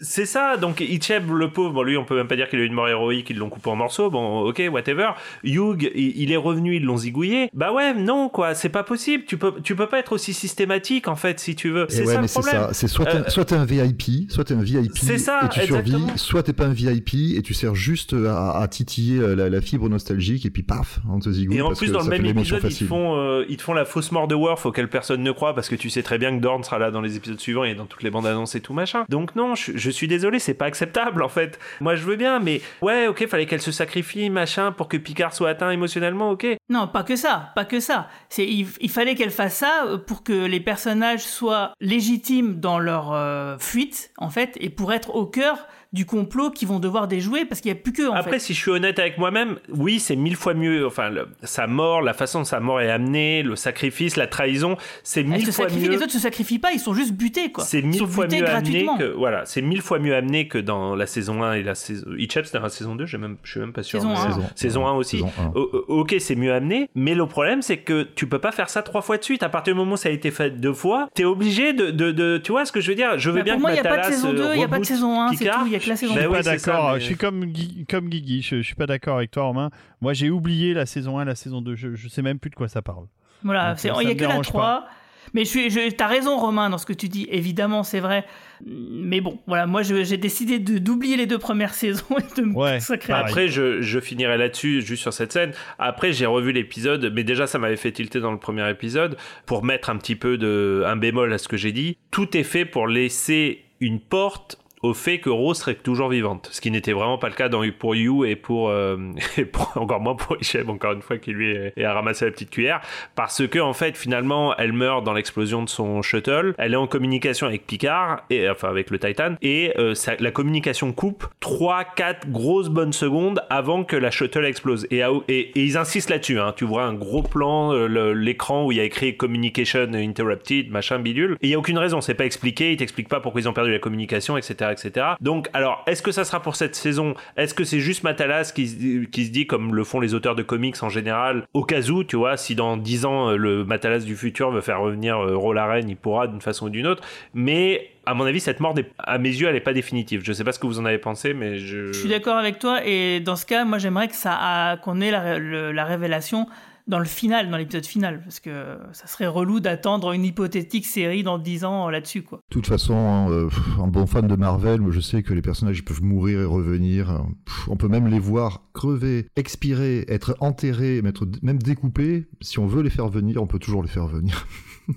C'est- ça, donc Icheb, le pauvre, bon, lui, on peut même pas dire qu'il a eu une mort héroïque, ils l'ont coupé en morceaux, bon, ok, whatever. Hugh, il, est revenu, ils l'ont zigouillé. Bah ouais, non, quoi, c'est pas possible, tu peux, tu peux pas être aussi systématique, en fait, si tu veux. Et C'est ouais, ça mais le c'est problème. ça. C'est soit t'es Euh, soit t'es un VIP, soit t'es un VIP C'est ça, et tu survis, exactement. soit t'es pas un VIP et tu sers juste à, à titiller euh, la, la fibre nostalgique et puis paf, on te zigouille Et en parce plus, que dans le même épisode, ils font, euh, ils te font la fausse mort de Worf auquel personne ne croit parce que tu sais très bien que Dorn sera là dans les épisodes suivants et dans toutes les bandes annonces et tout machin. Donc non, je, je suis désolé, c'est pas acceptable en fait. Moi, je veux bien, mais ouais, ok, fallait qu'elle se sacrifie, machin, pour que Picard soit atteint émotionnellement, ok. Non, pas que ça, pas que ça. Il fallait qu'elle fasse ça euh, pour que les personnages soient légitimes dans leur euh, fuite, en fait, et pour être au cœur du complot qu'ils vont devoir déjouer, parce qu'il n'y a plus que en Après, fait. si je suis honnête avec moi-même, oui, c'est mille fois mieux. Enfin, le- sa mort, la façon dont sa mort est amenée, le sacrifice, la trahison, c'est mille se fois sacrifie, mieux. les autres se sacrifient pas, ils sont juste butés quoi. C'est Ils mille sont fois mieux amené que voilà, c'est mille fois mieux amené que dans la saison 1 et la saison c'était dans la saison 2, j'ai même je suis même pas sûr. Saison mais- un. Saison, saison 1 aussi. Saison. O- ok, c'est mieux amené, mais le problème c'est que tu peux pas faire ça trois fois de suite. À partir du moment où ça a été fait deux fois, t'es obligé de, de, de- tu vois ce que je veux dire? Je veux Bah, bien pour moi, il n'y a pas de saison 2, euh, il n'y a pas de saison 1, c'est tout, il n'y a Je suis pas d'accord. mais- Je suis comme comme Guigui. Je, je suis pas d'accord avec toi, Romain. Moi, j'ai oublié la saison 1, la saison 2. Je, je sais même plus de quoi ça parle. Voilà, ça il n'y a que la dérange 3. Mais je je, t'as raison, Romain, dans ce que tu dis. Évidemment, c'est vrai. Mais bon, voilà, moi, j'ai décidé de, d'oublier les deux premières [LAUGHS] saisons et de me Ouais, consacrer à Après, je, je finirai là-dessus, juste sur cette scène. Après, j'ai revu l'épisode, mais déjà, ça m'avait fait tilter dans le premier épisode, pour mettre un petit peu de, un bémol à ce que j'ai dit. Tout est fait pour laisser une porte au fait que Rose serait toujours vivante, ce qui n'était vraiment pas le cas pour You et pour, euh, [LAUGHS] et pour- encore moins pour Hichem, encore une fois, qui lui est, à ramasser la petite cuillère, parce que en fait, finalement, elle meurt dans l'explosion de son shuttle, elle est en communication avec Picard, et enfin avec le Titan, et euh, la communication coupe 3-4 grosses bonnes secondes avant que la shuttle explose. Et, et, et ils insistent là-dessus, hein. tu vois un gros plan, euh, l'écran où il y a écrit Communication Interrupted, machin bidule, et il y a aucune raison, c'est pas expliqué, ils t'expliquent pas pourquoi ils ont perdu la communication, etc. etc. Donc, alors, est-ce que ça sera pour cette saison? Est-ce que c'est juste Matalas qui, qui se dit, comme le font les auteurs de comics en général, au cas où, tu vois, si dans 10 ans, euh, le Matalas du futur veut faire revenir euh, Rolaren, il pourra d'une façon ou d'une autre. Mais, à mon avis, cette mort, n'est- à mes yeux, elle est pas définitive. Je sais pas ce que vous en avez pensé, mais je... Je suis d'accord avec toi et dans ce cas, moi j'aimerais que ça qu'on ait la révélation dans le final, dans l'épisode final, parce que ça serait relou d'attendre une hypothétique série dans 10 ans euh, là-dessus. De toute façon, hein, euh, un bon fan de Marvel, je sais que les personnages peuvent mourir et revenir. on peut même les voir crever, expirer, être enterrés, même découpés. Si on veut les faire venir, on peut toujours les faire venir. [LAUGHS]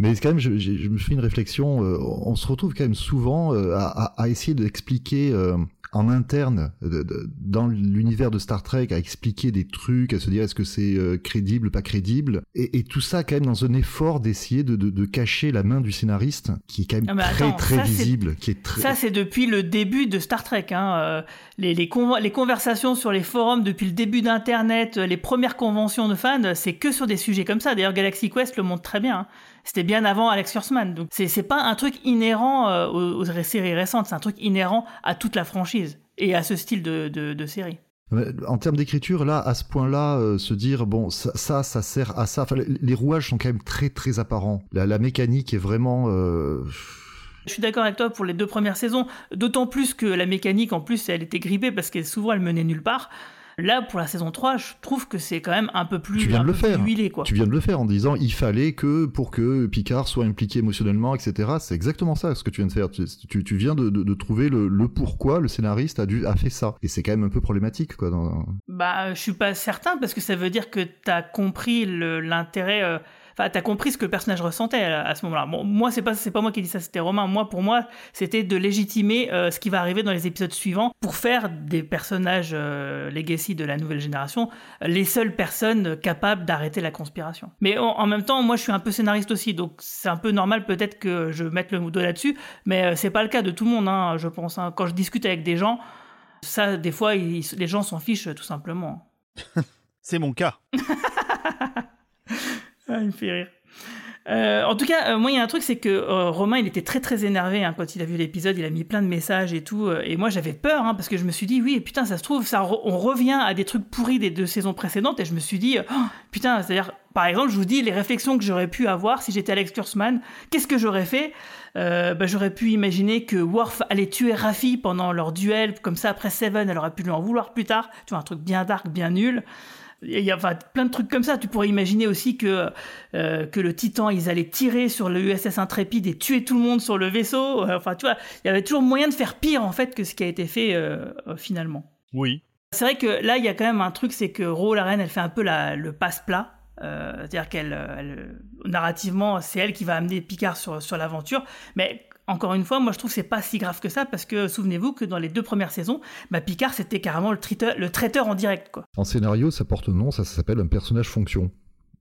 Mais quand même, je, me fais une réflexion. euh, on se retrouve quand même souvent à essayer d'expliquer euh, en interne de- de- dans l'univers de Star Trek, à expliquer des trucs, à se dire est-ce que c'est euh, crédible, pas crédible, et, et tout ça quand même dans un effort d'essayer de, cacher la main du scénariste, qui est quand même Ah, très attends, très visible, qui est très. Ça, c'est depuis le début de Star Trek. Hein. euh, Les, les, convo- les conversations sur les forums depuis le début d'Internet, euh, les premières conventions de fans, c'est que sur des sujets comme ça. D'ailleurs, Galaxy Quest le montre très bien. hein. C'était bien avant Alex Kurtzman. Donc, c'est pas un truc inhérent euh, aux, aux séries récentes, c'est un truc inhérent à toute la franchise et à ce style de, de, de série. En termes d'écriture, là, à ce point-là, euh, se dire bon, ça, ça, ça sert à ça. Enfin, les, les rouages sont quand même très très apparents. La, la mécanique est vraiment. euh, Je suis d'accord avec toi pour les deux premières saisons, d'autant plus que la mécanique, en plus, elle était grippée parce que souvent elle menait nulle part. Là, pour la saison 3, je trouve que c'est quand même un peu plus, Tu viens de le faire. huilé, quoi. Tu viens de le faire en disant il fallait que pour que Picard soit impliqué émotionnellement, etc. C'est exactement ça ce que tu viens de faire. Tu, tu- tu viens de, de- de trouver le, le pourquoi le scénariste a dû a fait ça. Et c'est quand même un peu problématique quoi. Dans... Bah, je suis pas certain parce que ça veut dire que t'as compris le- l'intérêt. euh, Enfin, t'as compris ce que le personnage ressentait à, à ce moment-là. Bon, moi, c'est pas c'est pas moi qui dis ça, c'était Romain. Moi, pour moi, c'était de légitimer euh, ce qui va arriver dans les épisodes suivants pour faire des personnages euh, legacy de la nouvelle génération euh, les seules personnes capables d'arrêter la conspiration. Mais en, en même temps, moi, je suis un peu scénariste aussi, donc c'est un peu normal peut-être que je mette le doigt là-dessus. Mais euh, c'est pas le cas de tout le monde, hein, je pense. hein. Quand je discute avec des gens, ça, des fois, ils- les gens s'en fichent tout simplement. [LAUGHS] C'est mon cas. [LAUGHS] Il me fait rire. Euh, en tout cas, euh, moi, il y a un truc, c'est que euh, Romain, il était très très énervé hein, quand il a vu l'épisode. Il a mis plein de messages et tout. et moi, j'avais peur hein, parce que je me suis dit, oui, putain, ça se trouve, ça on revient à des trucs pourris des deux saisons précédentes. Et je me suis dit, oh, putain, c'est-à-dire, par exemple, je vous dis les réflexions que j'aurais pu avoir si j'étais Alex Kurtzman. Qu'est-ce que j'aurais fait? Bah, J'aurais pu imaginer que Worf allait tuer Raffi pendant leur duel. Comme ça, après Seven, elle aurait pu lui en vouloir plus tard. Tu vois, un truc bien dark, bien nul. Il y a enfin, plein de trucs comme ça. Tu pourrais imaginer aussi que, euh, que le Titan, ils allaient tirer sur le USS Intrépide et tuer tout le monde sur le vaisseau. Euh, Enfin, tu vois, il y avait toujours moyen de faire pire, en fait, que ce qui a été fait euh, finalement. Oui. C'est vrai que là, il y a quand même un truc, c'est que Ro, la reine, elle fait un peu la, le passe-plat. Euh, C'est-à-dire qu'elle, elle- narrativement, c'est elle qui va amener Picard sur, sur l'aventure. Mais encore une fois, moi, je trouve que c'est pas si grave que ça parce que souvenez-vous que dans les deux premières saisons, bah, Picard, c'était carrément le traiteur, en direct. En scénario, ça porte nom, ça s'appelle un personnage fonction.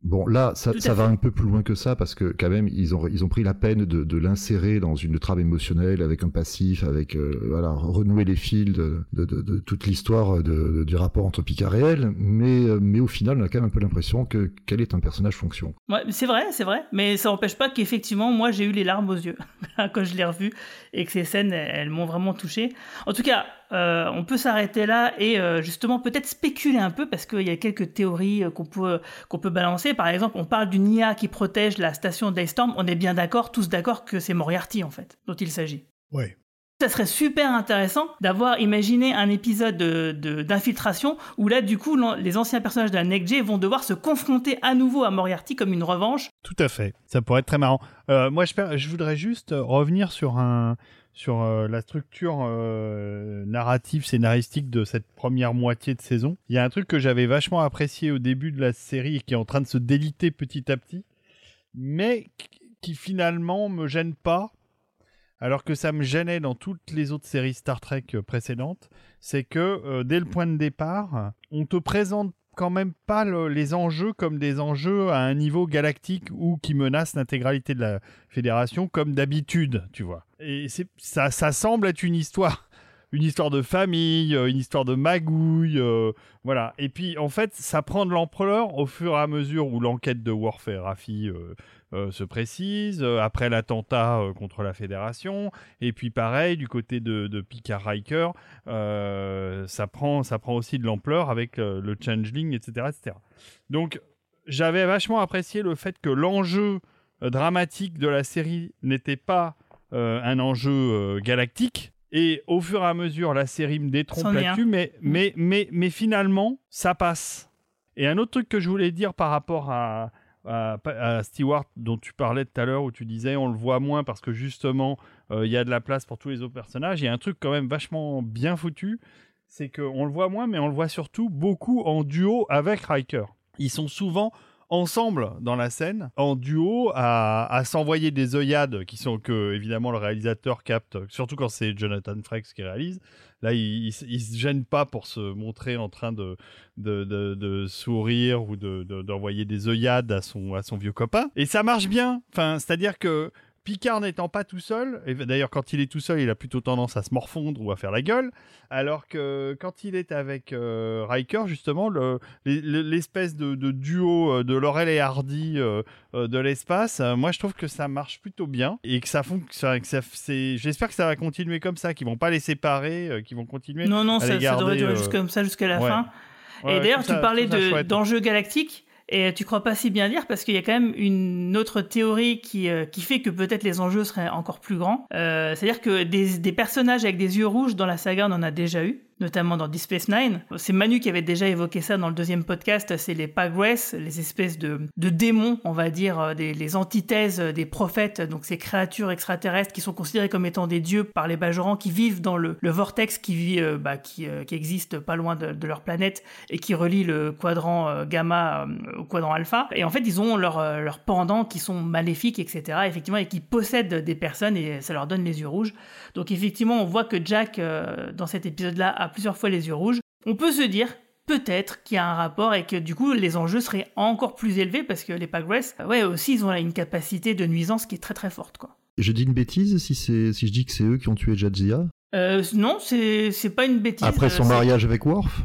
Bon, là, ça, ça va un peu plus loin que ça parce que quand même, ils ont, ils ont pris la peine de, de l'insérer dans une trame émotionnelle avec un passif, avec euh, voilà, renouer les fils de, de, de- de toute l'histoire de- de- du rapport entre Picard et elle. Mais, euh, mais au final, on a quand même un peu l'impression que qu'elle est un personnage fonction. Ouais, c'est vrai, c'est vrai, mais ça n'empêche pas qu'effectivement, moi, j'ai eu les larmes aux yeux [LAUGHS] quand je l'ai revu et que ces scènes, elles, elles m'ont vraiment touché. En tout cas, euh, on peut s'arrêter là et euh, justement peut-être spéculer un peu parce qu'il y a quelques théories euh, qu'on peut qu'on peut balancer. Par exemple, on parle d'une IA qui protège la station Daystorm. On est bien d'accord, tous d'accord que c'est Moriarty en fait, dont il s'agit. Ouais. Ça serait super intéressant d'avoir imaginé un épisode d'infiltration de, où là, du coup, les anciens personnages de la NECJ vont devoir se confronter à nouveau à Moriarty comme une revanche. Tout à fait. Ça pourrait être très marrant. Euh, moi, je, je, voudrais juste revenir sur, un, sur euh, la structure euh, narrative, scénaristique de cette première moitié de saison. Il y a un truc que j'avais vachement apprécié au début de la série et qui est en train de se déliter petit à petit, mais qui finalement me gêne pas alors que ça me gênait dans toutes les autres séries Star Trek précédentes, c'est que euh, dès le point de départ, on te présente quand même pas les enjeux comme des enjeux à un niveau galactique ou qui menacent l'intégralité de la fédération comme d'habitude, tu vois. Et ça, ça semble être une histoire une histoire de famille, euh, une histoire de magouille, voilà. Et puis en fait, ça prend de l'ampleur au fur et à mesure où l'enquête de Worf et Raffi euh, se précise, euh, après l'attentat euh, contre la Fédération, et puis pareil, du côté de, de Picard Riker, ça, prend, ça prend aussi de l'ampleur avec le Changeling, etc. etc. Donc j'avais vachement apprécié le fait que l'enjeu dramatique de la série n'était pas un enjeu galactique, et au fur et à mesure, la série me détrompe là-dessus, mais, mais, mais, mais finalement, ça passe. Et un autre truc que je voulais dire par rapport à, à, Stewart dont tu parlais tout à l'heure où tu disais on le voit moins parce que justement euh, il y a de la place pour tous les autres personnages. Il y a un truc quand même vachement bien foutu, c'est qu'on le voit moins mais on le voit surtout beaucoup en duo avec Riker. Ils sont souvent ensemble dans la scène, en duo, à, s'envoyer des œillades qui sont que évidemment le réalisateur capte, surtout quand c'est Jonathan Frakes qui réalise. Là, il, il, se gêne pas pour se montrer en train de, de, sourire ou d'envoyer des œillades à son, à son vieux copain. Et ça marche bien. Enfin, c'est-à-dire que Picard n'étant pas tout seul, et d'ailleurs quand il est tout seul, il a plutôt tendance à se morfondre ou à faire la gueule, alors que quand il est avec euh, Riker, justement, l'espèce de, duo euh, de Laurel et Hardy euh, de l'espace, moi je trouve que ça marche plutôt bien et que ça fonctionne. J'espère que ça va continuer comme ça, qu'ils vont pas les séparer, qu'ils vont continuer. Non, non, à ça, ça devrait durer comme ça jusqu'à la fin. et d'ailleurs, tu parlais d'enjeux galactiques. Et tu crois pas si bien dire parce qu'il y a quand même une autre théorie qui, euh, qui fait que peut-être les enjeux seraient encore plus grands. Euh, C'est-à-dire que des, des, personnages avec des yeux rouges dans la saga, on en a déjà eu notamment dans Deep Space Nine. C'est Manu qui avait déjà évoqué ça dans le deuxième podcast, c'est les Pagres, les espèces de, démons, on va dire, euh, des, les antithèses des prophètes, donc ces créatures extraterrestres qui sont considérées comme étant des dieux par les Bajorans, qui vivent dans le, vortex qui, vit, euh, bah, qui, euh, qui, existe pas loin de, leur planète et qui relie le quadrant gamma au quadrant alpha. Et en fait, ils ont leurs leur pendant qui sont maléfiques, etc., effectivement, et qui possèdent des personnes et ça leur donne les yeux rouges. Donc effectivement, on voit que Jack, dans cet épisode-là, a plusieurs fois les yeux rouges, on peut se dire peut-être qu'il y a un rapport et que du coup les enjeux seraient encore plus élevés parce que les Pagress, ouais aussi ils ont une capacité de nuisance qui est très très forte quoi. Je dis une bêtise si c'est si je dis que c'est eux qui ont tué Jadzia? Euh, Non, c'est c'est pas une bêtise. Après son mariage avec Worf?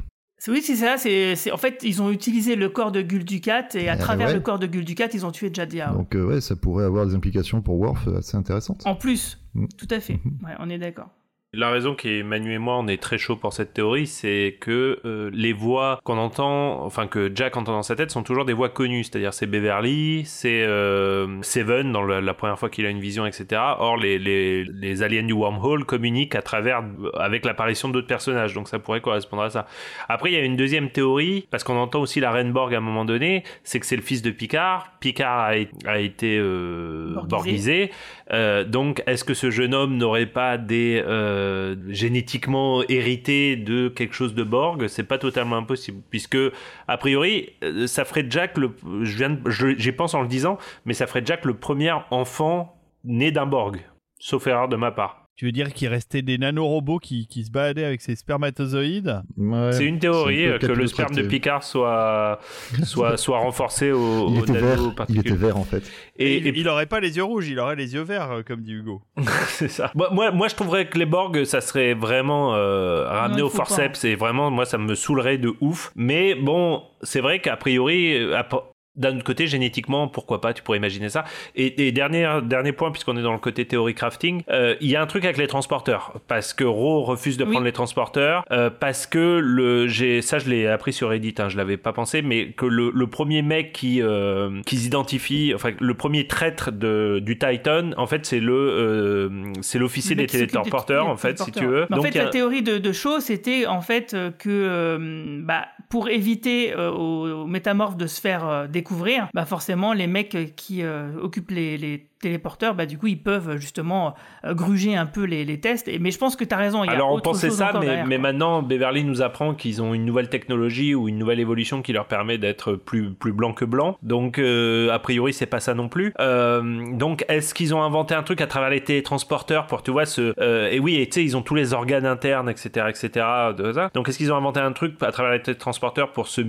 Oui, c'est ça. C'est, en fait, ils ont utilisé le corps de Guldukat et à eh travers le corps de Guldukat, ils ont tué Jadzia. Donc, euh, ouais, ça pourrait avoir des implications pour Worf assez intéressantes. En plus, mm. tout à fait. Mm-hmm. Ouais, on est d'accord. La raison qui est Manu et moi on est très chaud pour cette théorie, c'est que euh, les voix qu'on entend, enfin que Jack entend dans sa tête, sont toujours des voix connues, c'est-à-dire c'est Beverly, c'est euh, Seven dans la, première fois qu'il a une vision, etc. Or les, les, les, aliens du wormhole communiquent à travers avec l'apparition d'autres personnages, donc ça pourrait correspondre à ça. Après il y a une deuxième théorie parce qu'on entend aussi la reine Borg à un moment donné, c'est que c'est le fils de Picard. Picard a, a été euh, borgisé, euh, donc est-ce que ce jeune homme n'aurait pas des euh, génétiquement hérité de quelque chose de Borg, c'est pas totalement impossible, puisque a priori, euh, ça ferait Jack le, je viens, pense en le disant, mais ça ferait Jack le premier enfant né d'un Borg, sauf erreur de ma part. Tu veux dire qu'il restait des nanorobots qui, qui se baladaient avec ces spermatozoïdes C'est une théorie que le sperme de Picard soit, [LAUGHS] soit, soit renforcé au, il au était vert. Il était vert en fait. Et, il, n'aurait aurait pas les yeux rouges, il aurait les yeux verts, euh, comme dit Hugo. [LAUGHS] c'est ça. Moi, moi, je trouverais que les Borg, ça serait vraiment euh, ramené au forceps. Et vraiment, moi, ça me saoulerait de ouf. Mais bon, c'est vrai qu'a priori, d'un autre côté, génétiquement, pourquoi pas, tu pourrais imaginer ça. Et, dernier, dernier point, puisqu'on est dans le côté théorie crafting, euh, il y a un truc avec les transporteurs. Parce que Ro refuse de prendre les transporteurs, euh, parce que le, j'ai, ça je l'ai appris sur Reddit, hein, je l'avais pas pensé, mais que le, le premier mec qui, euh, qui s'identifie, enfin, le premier traître de, du Titan, en fait, c'est le, euh, c'est l'officier des téléporteurs, en fait, si tu veux. en fait, la théorie de, de Shaw, c'était en fait que, bah, pour éviter aux, métamorphes de se faire découvrir, bah forcément les mecs qui occupent les, les téléporteurs, bah, du coup, ils peuvent justement euh, gruger un peu les, tests. Et, mais je pense que tu as raison. Il y a Alors, on pensait ça, mais, mais maintenant, Beverly nous apprend qu'ils ont une nouvelle technologie ou une nouvelle évolution qui leur permet d'être plus, plus blanc que blanc. Donc, euh, a priori, c'est pas ça non plus. Euh, donc, est-ce qu'ils ont inventé un truc à travers les télétransporteurs pour, tu vois, ce. et oui, et tu sais, ils ont tous les organes internes, etc., etc. De ça. Donc, est-ce qu'ils ont inventé un truc à travers les télétransporteurs pour se,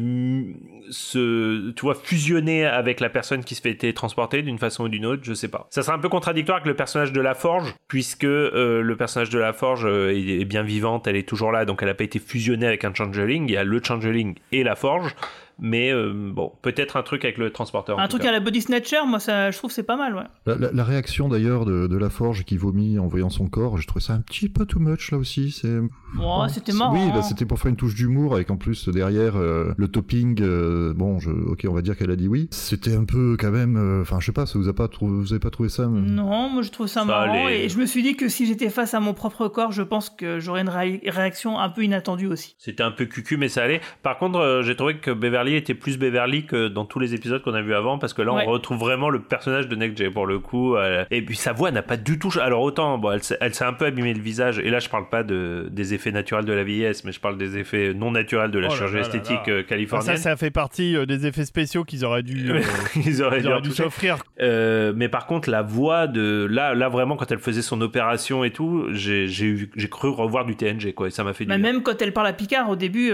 se, tu vois, fusionner avec la personne qui se fait télétransporter d'une façon ou d'une autre? Je sais pas. Ça serait un peu contradictoire avec le personnage de la Forge, puisque euh, le personnage de la Forge euh, est bien vivante, elle est toujours là, donc elle n'a pas été fusionnée avec un Changeling. Il y a le Changeling et la Forge mais euh, bon, peut-être un truc avec le transporteur. Un truc à la Body Snatcher, moi ça, je trouve c'est pas mal, ouais. La, réaction d'ailleurs de, de, la Forge qui vomit en voyant son corps, je trouvé ça un petit peu too much là aussi. C'est. Oh, c'était marrant. Oui, bah, c'était pour faire une touche d'humour avec en plus derrière euh, le topping. Euh, bon, je, ok, on va dire qu'elle a dit oui. C'était un peu quand même. Enfin, je sais pas, ça vous a pas trouvé, vous avez pas trouvé ça Non, moi je trouve ça, marrant et je me suis dit que si j'étais face à mon propre corps, je pense que j'aurais une réaction un peu inattendue aussi. C'était un peu cucu, mais ça allait. Par contre, j'ai trouvé que Beverly était plus Beverly que dans tous les épisodes qu'on a vu avant, parce que là, on retrouve vraiment le personnage de Next pour le coup. et puis sa voix n'a pas du tout. Alors autant, bon, elle, s'est un peu abîmée le visage. Et là, je parle pas de, des effets naturels de la vieillesse, mais je parle des effets non naturels de la oh chirurgie esthétique euh, californienne. ça, ça fait partie euh, des effets spéciaux qu'ils auraient dû, euh, [LAUGHS] ils auraient, dû s'offrir. mais par contre, la voix de là, là vraiment, quand elle faisait son opération et tout, j'ai cru revoir du TNG quoi. Et ça m'a fait. Du même quand elle parle à Picard au début,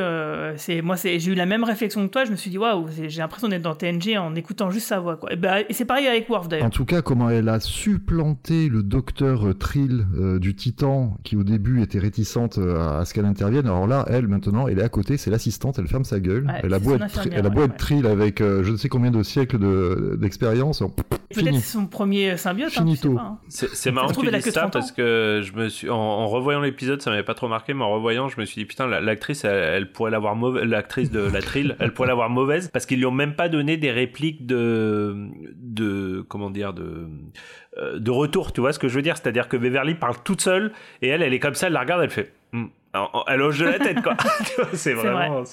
c'est moi, c'est j'ai eu la même réflexion que toi. Je me suis dit waouh, j'ai l'impression d'être dans TNG en écoutant juste sa voix. Quoi. Et, bah, et c'est pareil avec Worf d'ailleurs. En tout cas, comment elle a supplanté le docteur euh, Trill euh, du Titan, qui au début était réticente euh, à, ce qu'elle intervienne. Alors là, elle maintenant, elle est à côté, c'est l'assistante, elle ferme sa gueule. elle a beau être, elle a beau être Trill avec je ne sais combien de siècles d'expérience. Peut-être c'est son premier symbiote. Hein, hein. C'est marrant que tu dises ça parce que je me suis, en, revoyant l'épisode, ça m'avait pas trop marqué, mais en revoyant, je me suis dit putain, l'actrice, elle, pourrait l'avoir mauvaise, l'actrice de la Trill, elle pourrait l'avoir mauvaise parce qu'ils lui ont même pas donné des répliques de, de comment dire, de, euh, de retour. Tu vois ce que je veux dire? C'est-à-dire que Beverly parle toute seule et elle, elle est comme ça, elle la regarde, elle fait. Elle hoche de la tête quoi. [LAUGHS] c'est vraiment.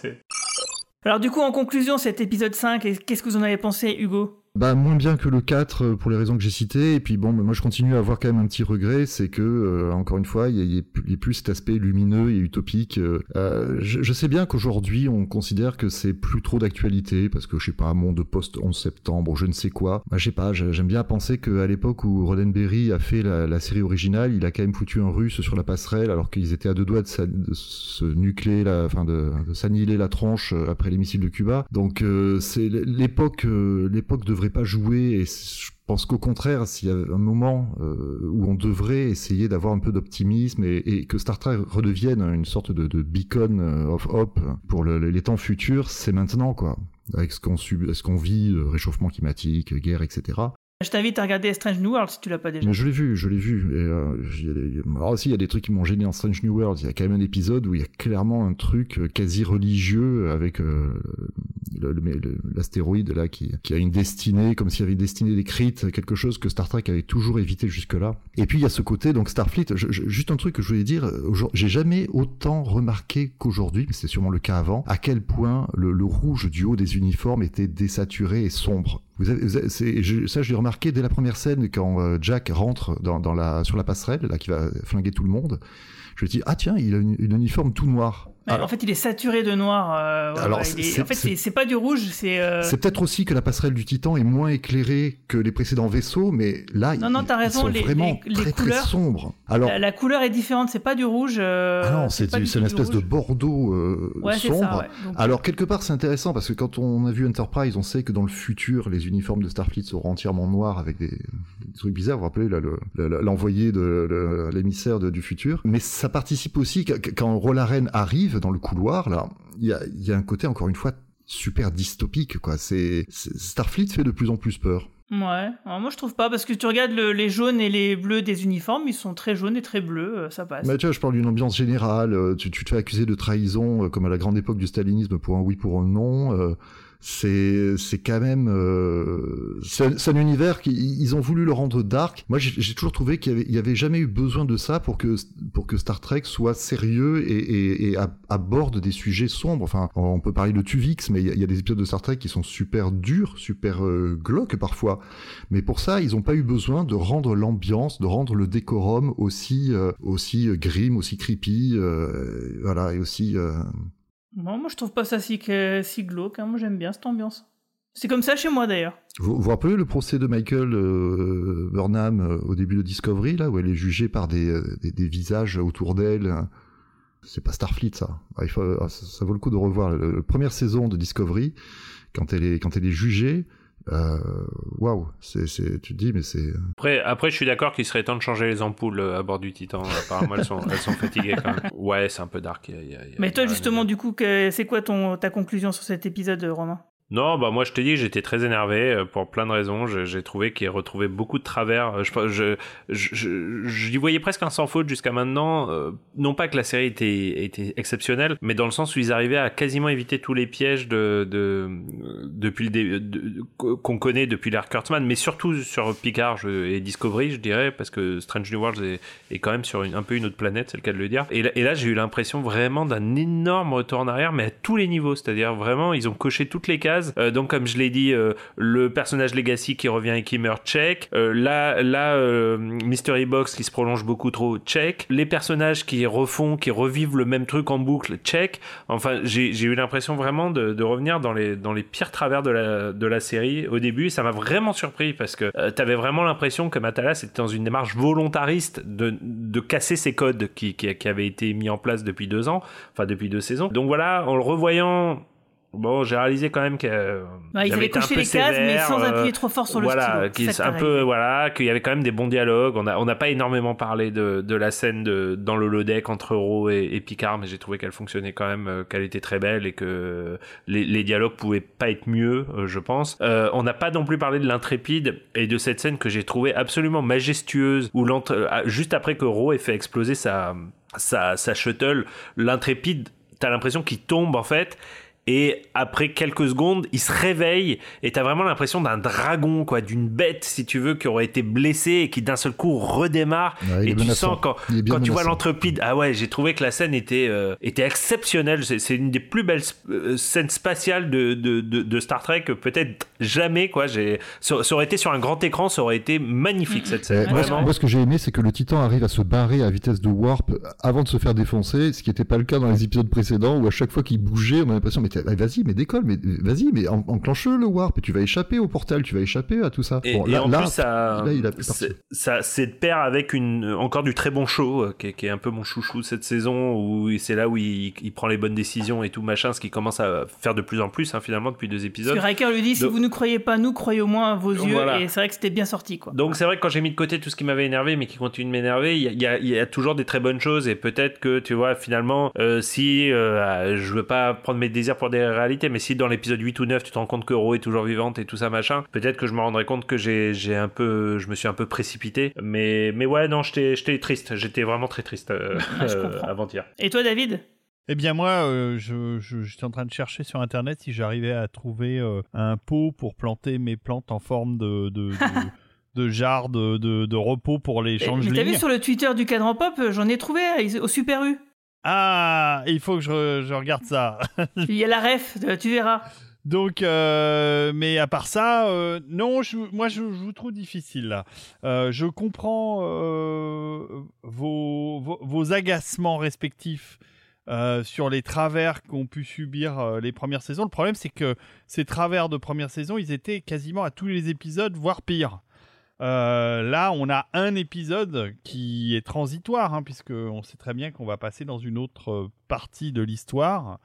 Alors du coup, en conclusion, cet épisode 5, qu'est-ce que vous en avez pensé, Hugo? Bah, moins bien que le 4 euh, pour les raisons que j'ai citées. Et puis bon, moi je continue à avoir quand même un petit regret, c'est que, euh, encore une fois, il y, a plus cet aspect lumineux et utopique. Euh, je, sais bien qu'aujourd'hui on considère que c'est plus trop d'actualité, parce que je sais pas, monde post 11 septembre, je ne sais quoi. Bah, je sais pas, j'aime bien penser qu'à l'époque où Roddenberry a fait la, série originale, il a quand même foutu un russe sur la passerelle alors qu'ils étaient à deux doigts de, se nucléer, la, enfin de, s'annihiler la tronche après les missiles de Cuba. Donc c'est l'époque, l'époque devrait pas jouer et je pense qu'au contraire, s'il y a un moment euh, où on devrait essayer d'avoir un peu d'optimisme et, que Star Trek redevienne une sorte de, beacon euh, of hope pour les temps futurs, c'est maintenant quoi. Avec ce qu'on vit, euh, réchauffement climatique, guerre, etc. Je t'invite à regarder Strange New World si tu l'as pas déjà. Mais je l'ai vu, je l'ai vu. Et, euh, Alors aussi, il y a des trucs qui m'ont gêné en Strange New World. Il y a quand même un épisode où il y a clairement un truc euh, quasi religieux avec euh, l'astéroïde là qui, qui, a une destinée, comme s'il y avait une destinée écrite, quelque chose que Star Trek avait toujours évité jusque-là. Et puis il y a ce côté, donc Starfleet, juste un truc que je voulais dire, j'ai jamais autant remarqué qu'aujourd'hui, mais c'est sûrement le cas avant, à quel point le rouge du haut des uniformes était désaturé et sombre. Vous avez, je, ça, je remarqué dès la première scène quand euh, Jack rentre dans, dans, la, sur la passerelle, là, qui va flinguer tout le monde. Je me dis, ah tiens, il a une, une uniforme tout noir en fait, il est saturé de noir. Euh, alors, en fait, c'est pas du rouge, c'est. Euh, c'est peut-être aussi que la passerelle du Titan est moins éclairée que les précédents vaisseaux, mais là, non, non, as raison, les, vraiment les, très, couleurs, très sombres. Alors, la, couleur est différente, c'est pas du rouge. Euh, ah non, c'est une espèce de bordeaux sombre. alors quelque part, c'est intéressant parce que quand on a vu Enterprise, on sait que dans le futur, les uniformes de Starfleet seront entièrement noirs avec des, trucs bizarres. Vous vous rappelez l'envoyé de l'émissaire du futur. Mais ça participe aussi quand Rolaren arrive dans le couloir, là, il y a, un côté, encore une fois, super dystopique, quoi. C'est Starfleet fait de plus en plus peur. Ouais, Alors, moi je trouve pas, parce que tu regardes le- les jaunes et les bleus des uniformes, ils sont très jaunes et très bleus, euh, ça passe. Mais tu vois, je parle d'une ambiance générale. euh, Tu, tu te fais accuser de trahison, euh, comme à la grande époque du stalinisme, pour un oui, pour un non. euh, c'est c'est quand même euh, c'est un univers qu'ils ils ont voulu le rendre dark. Moi, j'ai toujours trouvé qu'il y y avait jamais eu besoin de ça pour que pour que Star Trek soit sérieux et, et, et ab- aborde des sujets sombres. Enfin, on peut parler de Tuvix, mais il y, a, des épisodes de Star Trek qui sont super durs, super euh, glauques parfois. Mais pour ça, ils n'ont pas eu besoin de rendre l'ambiance, de rendre le décorum aussi euh, aussi euh, grim, aussi creepy, euh, voilà, et aussi. Bon, moi je trouve pas ça si, que- si glauque, hein. moi j'aime bien cette ambiance. C'est comme ça chez moi d'ailleurs. Vous vous rappelez le procès de Michael euh, Burnham euh, au début de Discovery, là, où elle est jugée par des, euh, des, visages autour d'elle hein. C'est pas Starfleet, ça. Ah, il faut, ah, ça. ça vaut le coup de revoir. La première saison de Discovery, quand elle est, quand elle est jugée, waouh, c'est, c'est, tu te dis, mais c'est. Après, après, je suis d'accord qu'il serait temps de changer les ampoules euh, à bord du Titan. Apparemment, elles sont, elles sont fatiguées quand même. Ouais, c'est un peu dark. y a- y a- Mais toi justement, du coup, que- c'est quoi ton, ta conclusion sur cet épisode, Romain? Non, bah moi je te dis, j'étais très énervé euh, pour plein de raisons. J'ai trouvé qu'il retrouvait beaucoup de travers. Euh, Je, je, je, je, j'y voyais presque un sans faute jusqu'à maintenant. Euh, non pas que la série était, était exceptionnelle, mais dans le sens où ils arrivaient à quasiment éviter tous les pièges de, de, depuis le de- qu'on connaît depuis l'ère Kurtzman, mais surtout sur Picard et Discovery, je dirais, parce que Strange New Worlds est, quand même sur une, un peu une autre planète, c'est le cas de le dire. Et là j'ai eu l'impression vraiment d'un énorme retour en arrière, mais à tous les niveaux. C'est-à-dire vraiment, ils ont coché toutes les cases. Euh, donc, comme je l'ai dit, euh, le personnage Legacy qui revient et qui meurt, check. Euh, là, là Mystery Box qui se prolonge beaucoup trop, check. Les personnages qui refont, qui revivent le même truc en boucle, check. Enfin, j'ai eu l'impression vraiment de, revenir dans les, dans les pires travers de la, de la série au début. Ça m'a vraiment surpris parce que t'avais vraiment l'impression que Matalas était dans une démarche volontariste de, de casser ces codes qui, qui, qui avaient été mis en place depuis deux ans, enfin depuis deux saisons. Donc voilà, en le revoyant, bon, j'ai réalisé quand même que euh, Ouais, Ils avaient été un coché peu les cases, mais sans euh, appuyer trop fort sur le voilà, stylo. un peu voilà, qu'il y avait quand même des bons dialogues. On a on n'a pas énormément parlé de, de la scène de dans le holodeck entre Ro et, et Picard, mais j'ai trouvé qu'elle fonctionnait quand même, euh, qu'elle était très belle et que les, les dialogues pouvaient pas être mieux, je pense. Euh, on n'a pas non plus parlé de l'intrépide et de cette scène que j'ai trouvée absolument majestueuse où euh, juste après que Ro ait fait exploser sa sa, sa shuttle, l'intrépide, t'as l'impression qu'il tombe en fait. Et après quelques secondes, il se réveille et t'as vraiment l'impression d'un dragon, quoi, d'une bête, si tu veux, qui aurait été blessée et qui d'un seul coup redémarre. Ouais, et tu menaçant. sens quand, quand tu vois l'entrepide, ah ouais, j'ai trouvé que la scène était, euh, était exceptionnelle. C'est, une des plus belles euh, scènes spatiales de, de, de, de Star Trek, peut-être jamais, quoi. Ça, ça aurait été sur un grand écran, ça aurait été magnifique cette scène. moi, ce- moi, ce que j'ai aimé, c'est que le Titan arrive à se barrer à vitesse de warp avant de se faire défoncer, ce qui n'était pas le cas dans les épisodes précédents, où à chaque fois qu'il bougeait, on a l'impression, mais vas-y, mais décolle, mais vas-y, mais en- enclenche-le le warp, et tu vas échapper au portal, tu vas échapper à tout ça. Et, Bon, et là, en là, plus, ça, là, il a ça, c'est de pair avec une, encore du très bon show, euh, qui est, qui est un peu mon chouchou cette saison, où c'est là où il, il prend les bonnes décisions et tout machin, ce qui commence à faire de plus en plus, hein, finalement, depuis deux Parce épisodes. que Riker lui dit si Donc- vous ne croyez pas nous, croyez au moins à vos yeux. Voilà. Et c'est vrai que c'était bien sorti, quoi. Donc c'est vrai que quand j'ai mis de côté tout ce qui m'avait énervé, mais qui continue de m'énerver, y y il y a toujours des très bonnes choses et peut-être que tu vois finalement, euh, si euh, je veux pas prendre mes désirs pour des réalités, mais si dans l'épisode 8 ou 9 tu te rends compte que Ro est toujours vivante et tout ça machin, peut-être que je me rendrais compte que j'ai j'ai un peu, je me suis un peu précipité. Mais mais ouais non, j'étais j'étais triste, j'étais vraiment très triste euh, [LAUGHS] euh, avant-hier. Et toi, David? Eh bien moi, euh, je, je- j'étais en train de chercher sur internet si j'arrivais à trouver euh, un pot pour planter mes plantes en forme de de, de, [LAUGHS] de jarre de, de, de repos pour les Mais t'as vu changelings. sur le Twitter du cadran pop, j'en ai trouvé euh, au Super U. Ah, il faut que je, re- je regarde ça. [LAUGHS] Il y a la ref, euh, tu verras. Donc, euh, mais à part ça, euh, non, je, moi je, je vous trouve difficile là. Euh, je comprends vos, vos, vos agacements respectifs sur les travers qu'ont pu subir les premières saisons. Le problème, c'est que ces travers de première saison, ils étaient quasiment à tous les épisodes, voire pire. Euh, là, on a un épisode qui est transitoire, hein, puisque on sait très bien qu'on va passer dans une autre partie de l'histoire.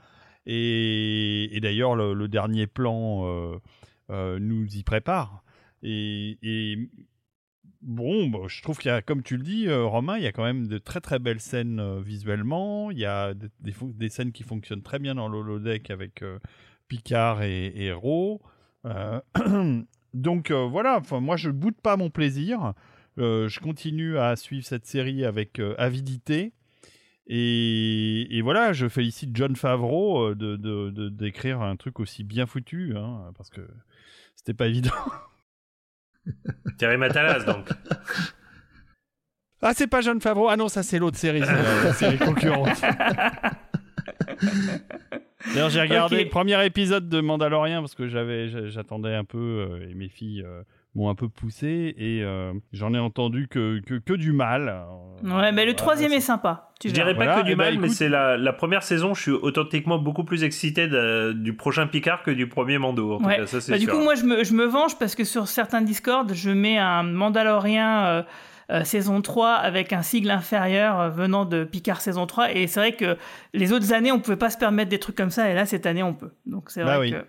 Et, d'ailleurs, le, dernier plan euh, euh, nous y prépare. Et, bon, bah, je trouve qu'il y a, comme tu le dis, Romain, il y a quand même de très très belles scènes visuellement. Il y a des, scènes qui fonctionnent très bien dans l'holodeck avec Picard et, et. [CLEARS THROAT] Donc euh, voilà, enfin, moi je boude pas mon plaisir. Euh, je continue à suivre cette série avec euh, avidité. Et, et voilà, je félicite John Favreau de, de- de- d'écrire un truc aussi bien foutu, hein, parce que c'était pas évident. [LAUGHS] Terry Matalas, donc. Ah, c'est pas John Favreau. Ah non, ça c'est l'autre série, c'est la, la série concurrente. [LAUGHS] D'ailleurs, j'ai regardé le premier épisode de Mandalorian parce que j'avais, j'a- j'attendais un peu euh, et mes filles euh, m'ont un peu poussé et euh, j'en ai entendu que, que, que du mal. Euh, Ouais, mais le voilà, troisième est sympa. Tu Je dirais pas Voilà, que du eh ben, mal, mais c'est la, la première saison, je suis authentiquement beaucoup plus excité de- du prochain Picard que du premier Mando. En tout Ouais. cas, ça c'est Bah, du sûr. coup, moi, je me, je me venge parce que sur certains Discord, je mets un Mandalorien euh, euh, saison 3 avec un sigle inférieur euh, venant de Picard saison 3. Et c'est vrai que les autres années, on pouvait pas se permettre des trucs comme ça. Et là, cette année, on peut. Donc, c'est Bah vrai oui. que.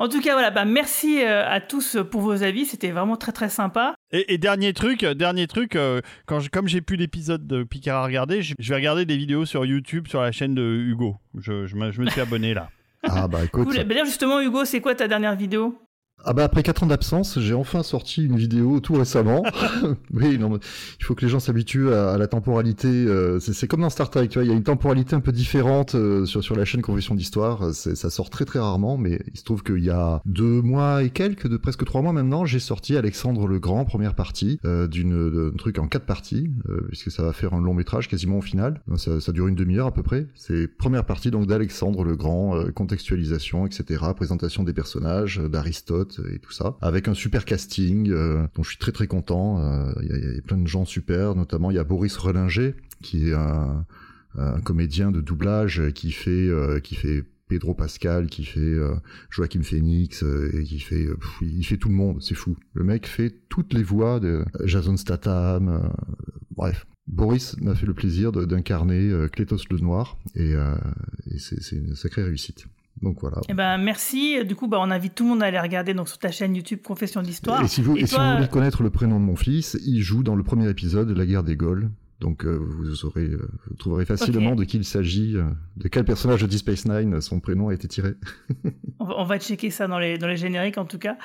En tout cas, voilà. Bah, merci euh, à tous pour vos avis. C'était vraiment très, très sympa. Et, et dernier truc, dernier truc, euh, quand je- comme j'ai plus d'épisode de Picard à regarder, je, je vais regarder des vidéos sur YouTube sur la chaîne de Hugo. Je, je me, je me suis abonné là. Ah bah écoute. Cool. Bah, justement, Hugo, c'est quoi ta dernière vidéo? Ah bah après 4 ans d'absence, j'ai enfin sorti une vidéo tout récemment. [LAUGHS] [LAUGHS] oui, non, il faut que les gens s'habituent à, à la temporalité. euh, c'est comme dans Star Trek, tu vois, il y a une temporalité un peu différente euh, sur, sur la chaîne Confession d'Histoire. C'est- Ça sort très très rarement, mais il se trouve qu'il y a deux mois et quelques, de presque trois mois maintenant, j'ai sorti Alexandre le Grand, première partie, euh, d'une d'un truc en quatre parties, euh, puisque ça va faire un long métrage quasiment au final. Ça, ça dure une demi-heure à peu près. C'est première partie donc d'Alexandre le Grand, euh, contextualisation, etc., présentation des personnages, euh, et tout ça, avec un super casting euh, dont je suis très très content. Euh, Il y, a- plein de gens super, notamment il y a Boris Relinger qui est un, comédien de doublage qui fait euh, qui fait Pedro Pascal, qui fait euh, Joachim Phoenix, et qui fait, il fait tout le monde, c'est fou. Le mec fait toutes les voix de Jason Statham, bref. Boris m'a fait le plaisir d'incarner Clétos le Noir, et, c'est une sacrée réussite. Donc voilà. Eh ben, merci. Du coup, bah, on invite tout le monde à aller regarder donc, sur ta chaîne YouTube Confession d'Histoire. Et si vous, Et et si vous euh, voulez connaître le prénom de mon fils, il joue dans le premier épisode de La guerre des Gaules. Donc euh, vous aurez, euh, vous trouverez facilement de qui il s'agit, euh, de quel personnage de Deep Space Nine son prénom a été tiré. [LAUGHS] On va, on va checker ça dans les, dans les génériques en tout cas.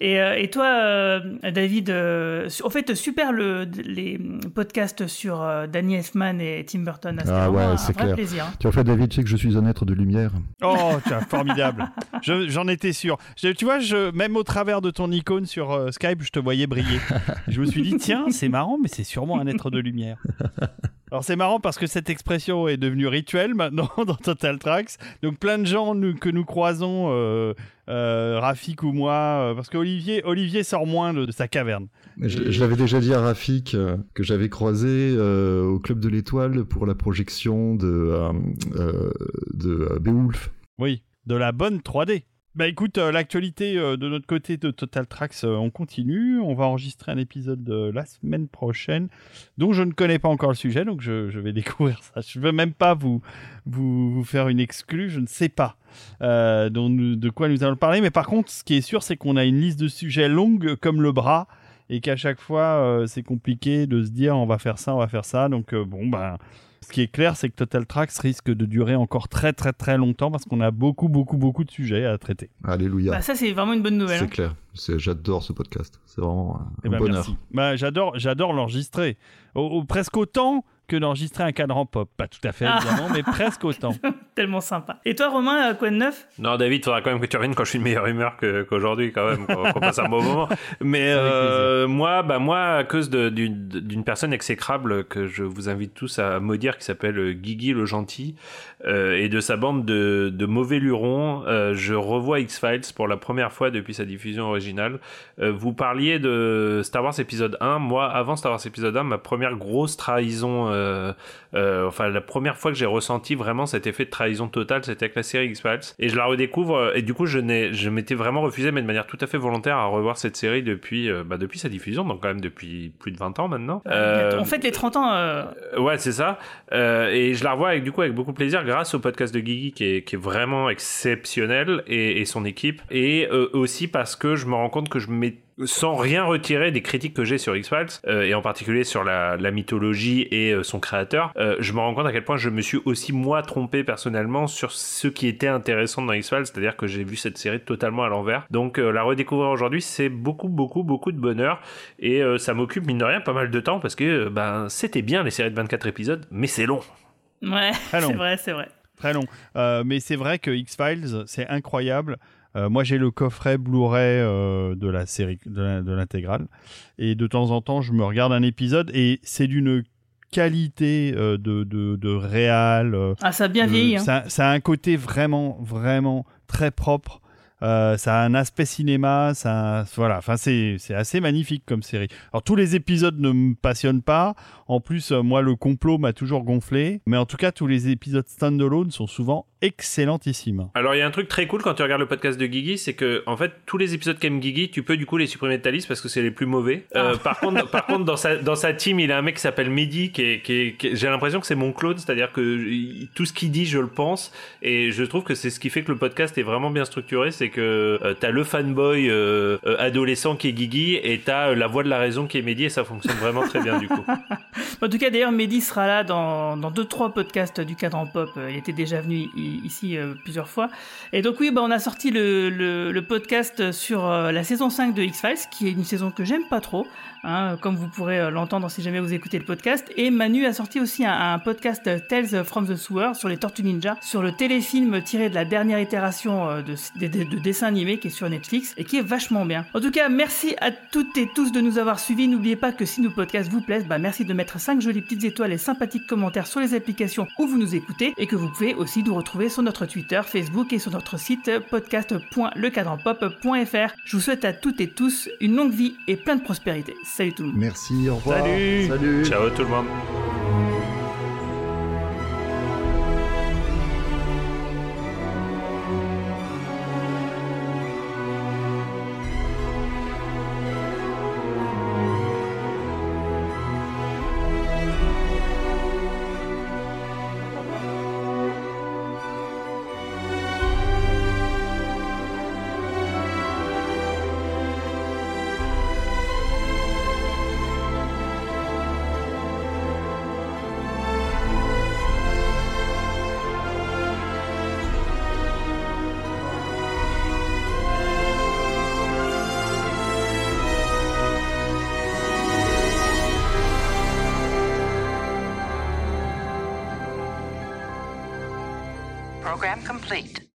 Et, euh, et toi, euh, David, euh, en fait, super le, les podcasts sur euh, Danny Elfman et Tim Burton. C'était Ah vraiment ouais, un, c'est clair. plaisir. hein. Tu vois, David, tu sais que je suis un être de lumière. Oh, tiens, [LAUGHS] formidable. Je- J'en étais sûr. Je- tu vois, je, même au travers de ton icône sur euh, Skype, je te voyais briller. Je me suis dit, tiens, c'est marrant, mais c'est sûrement un être de lumière. [LAUGHS] Alors c'est marrant parce que cette expression est devenue rituelle maintenant [LAUGHS] dans Total Tracks. Donc plein de gens nous- que nous croisons, euh, euh, Rafik ou moi, euh, parce qu'Olivier Olivier sort moins de, de sa caverne. Je, je l'avais déjà dit à Rafik que j'avais croisé au Club de l'Étoile pour la projection de, de Beowulf. Oui, de la bonne 3D. Bah écoute, euh, l'actualité euh, de notre côté de Total Tracks, euh, on continue. On va enregistrer un épisode la semaine prochaine, dont je ne connais pas encore le sujet, donc je, vais [LAUGHS] découvrir ça. Je ne veux même pas vous, vous, faire une exclue, je ne sais pas de quoi nous allons parler. Mais par contre, ce qui est sûr, c'est qu'on a une liste de sujets longue comme le bras, et qu'à chaque fois, c'est compliqué de se dire on va faire ça, on va faire ça. Donc bon, ben... Ce qui est clair, c'est que Total Tracks risque de durer encore très très très longtemps parce qu'on a beaucoup beaucoup beaucoup de sujets à traiter. Alléluia. Bah, ça, c'est vraiment une bonne nouvelle. c'est hein. clair. C'est- J'adore ce podcast. C'est vraiment un, un ben, bonheur. merci. Bah, j'adore j'adore l'enregistrer. Au- au- presque autant que d'enregistrer un cadran pop. Pas tout à fait Ah. évidemment, mais presque [LAUGHS] autant. Tellement sympa. Et toi, Romain, euh, quoi de neuf? Non, David, faudra quand même que tu reviennes quand je suis de meilleure humeur qu'aujourd'hui, quand même, qu'on passe un bon moment. Mais euh, moi, bah moi, à cause d'une personne exécrable que je vous invite tous à maudire, qui s'appelle Guigui le gentil, euh, et de sa bande de, de mauvais lurons, euh, je revois X Files pour la première fois depuis sa diffusion originale. Euh, vous parliez de Star Wars épisode 1. Moi, avant Star Wars épisode 1, ma première grosse trahison, euh, euh, enfin la première fois que j'ai ressenti vraiment cet effet de trahison totale, c'était avec la série X-Files. Et je la redécouvre, euh, et du coup, je, n'ai, je m'étais vraiment refusé, mais de manière tout à fait volontaire, à revoir cette série depuis, euh, bah, depuis sa diffusion, donc quand même depuis plus de 20 ans maintenant. Euh, On fête les 30 ans. euh, euh, Ouais, c'est ça. Euh, et je la revois avec, du coup, avec beaucoup de plaisir grâce au podcast de Guigui qui est, qui est vraiment exceptionnel et, et son équipe. Et euh, aussi parce que je me rends compte que je m'ai sans rien retirer des critiques que j'ai sur X-Files, euh, et en particulier sur la, la mythologie et euh, son créateur, euh, je me rends compte à quel point je me suis aussi moi trompé personnellement sur ce qui était intéressant dans X-Files, c'est-à-dire que j'ai vu cette série totalement à l'envers. Donc euh, la redécouvrir aujourd'hui, c'est beaucoup, beaucoup, beaucoup de bonheur, et euh, ça m'occupe mine de rien pas mal de temps parce que euh, ben c'était bien les séries de 24 épisodes, mais c'est long. Ouais, [LAUGHS] c'est vrai, c'est vrai. Très long. Euh, mais c'est vrai que X-Files, c'est incroyable. Euh, moi, j'ai le coffret Blu-ray euh, de la série, de l'intégrale. Et de temps en temps, je me regarde un épisode et c'est d'une qualité euh, de, de, de réal. Ah, ça a bien vieilli. hein. ça, ça a un côté vraiment, vraiment très propre. Euh, ça a un aspect cinéma, ça, voilà, enfin c'est c'est assez magnifique comme série. Alors tous les épisodes ne me passionnent pas. En plus, euh, moi le complot m'a toujours gonflé, mais en tout cas tous les épisodes standalone sont souvent excellentissimes. Alors il y a un truc très cool quand tu regardes le podcast de Guigui, c'est que en fait tous les épisodes qu'aime Guigui, tu peux du coup les supprimer de ta liste parce que c'est les plus mauvais. Euh, par contre, par contre dans sa dans sa team, il a un mec qui s'appelle Mehdi, qui est, qui est- qui est- j'ai l'impression que c'est mon clone, c'est-à-dire que tout ce qu'il dit, je le pense, et je trouve que c'est ce qui fait que le podcast est vraiment bien structuré, c'est que euh, t'as le fanboy euh, euh, adolescent qui est Guigui et t'as euh, la voix de la raison qui est Mehdi et ça fonctionne vraiment très bien du coup. [LAUGHS] En tout cas, d'ailleurs, Mehdi sera là dans, dans deux, trois podcasts du cadran pop. Il était déjà venu ici plusieurs fois. Et donc, oui, bah, on a sorti le, le, podcast sur la saison 5 de X-Files, qui est une saison que j'aime pas trop, hein, comme vous pourrez euh, l'entendre si jamais vous écoutez le podcast. Et Manu a sorti aussi un, podcast euh, Tales from the Sewer sur les Tortues Ninja, sur le téléfilm tiré de la dernière itération euh, de dessin animé qui est sur Netflix et qui est vachement bien. En tout cas, merci à toutes et tous de nous avoir suivis. N'oubliez pas que si nos podcasts vous plaisent, bah merci de mettre 5 jolies petites étoiles et sympathiques commentaires sur les applications où vous nous écoutez et que vous pouvez aussi nous retrouver sur notre Twitter, Facebook et sur notre site podcast.lecadranpop.fr. Je vous souhaite à toutes et tous une longue vie et plein de prospérité. Salut tout le monde. Merci, au revoir. Salut. Salut. Ciao tout le monde. feito.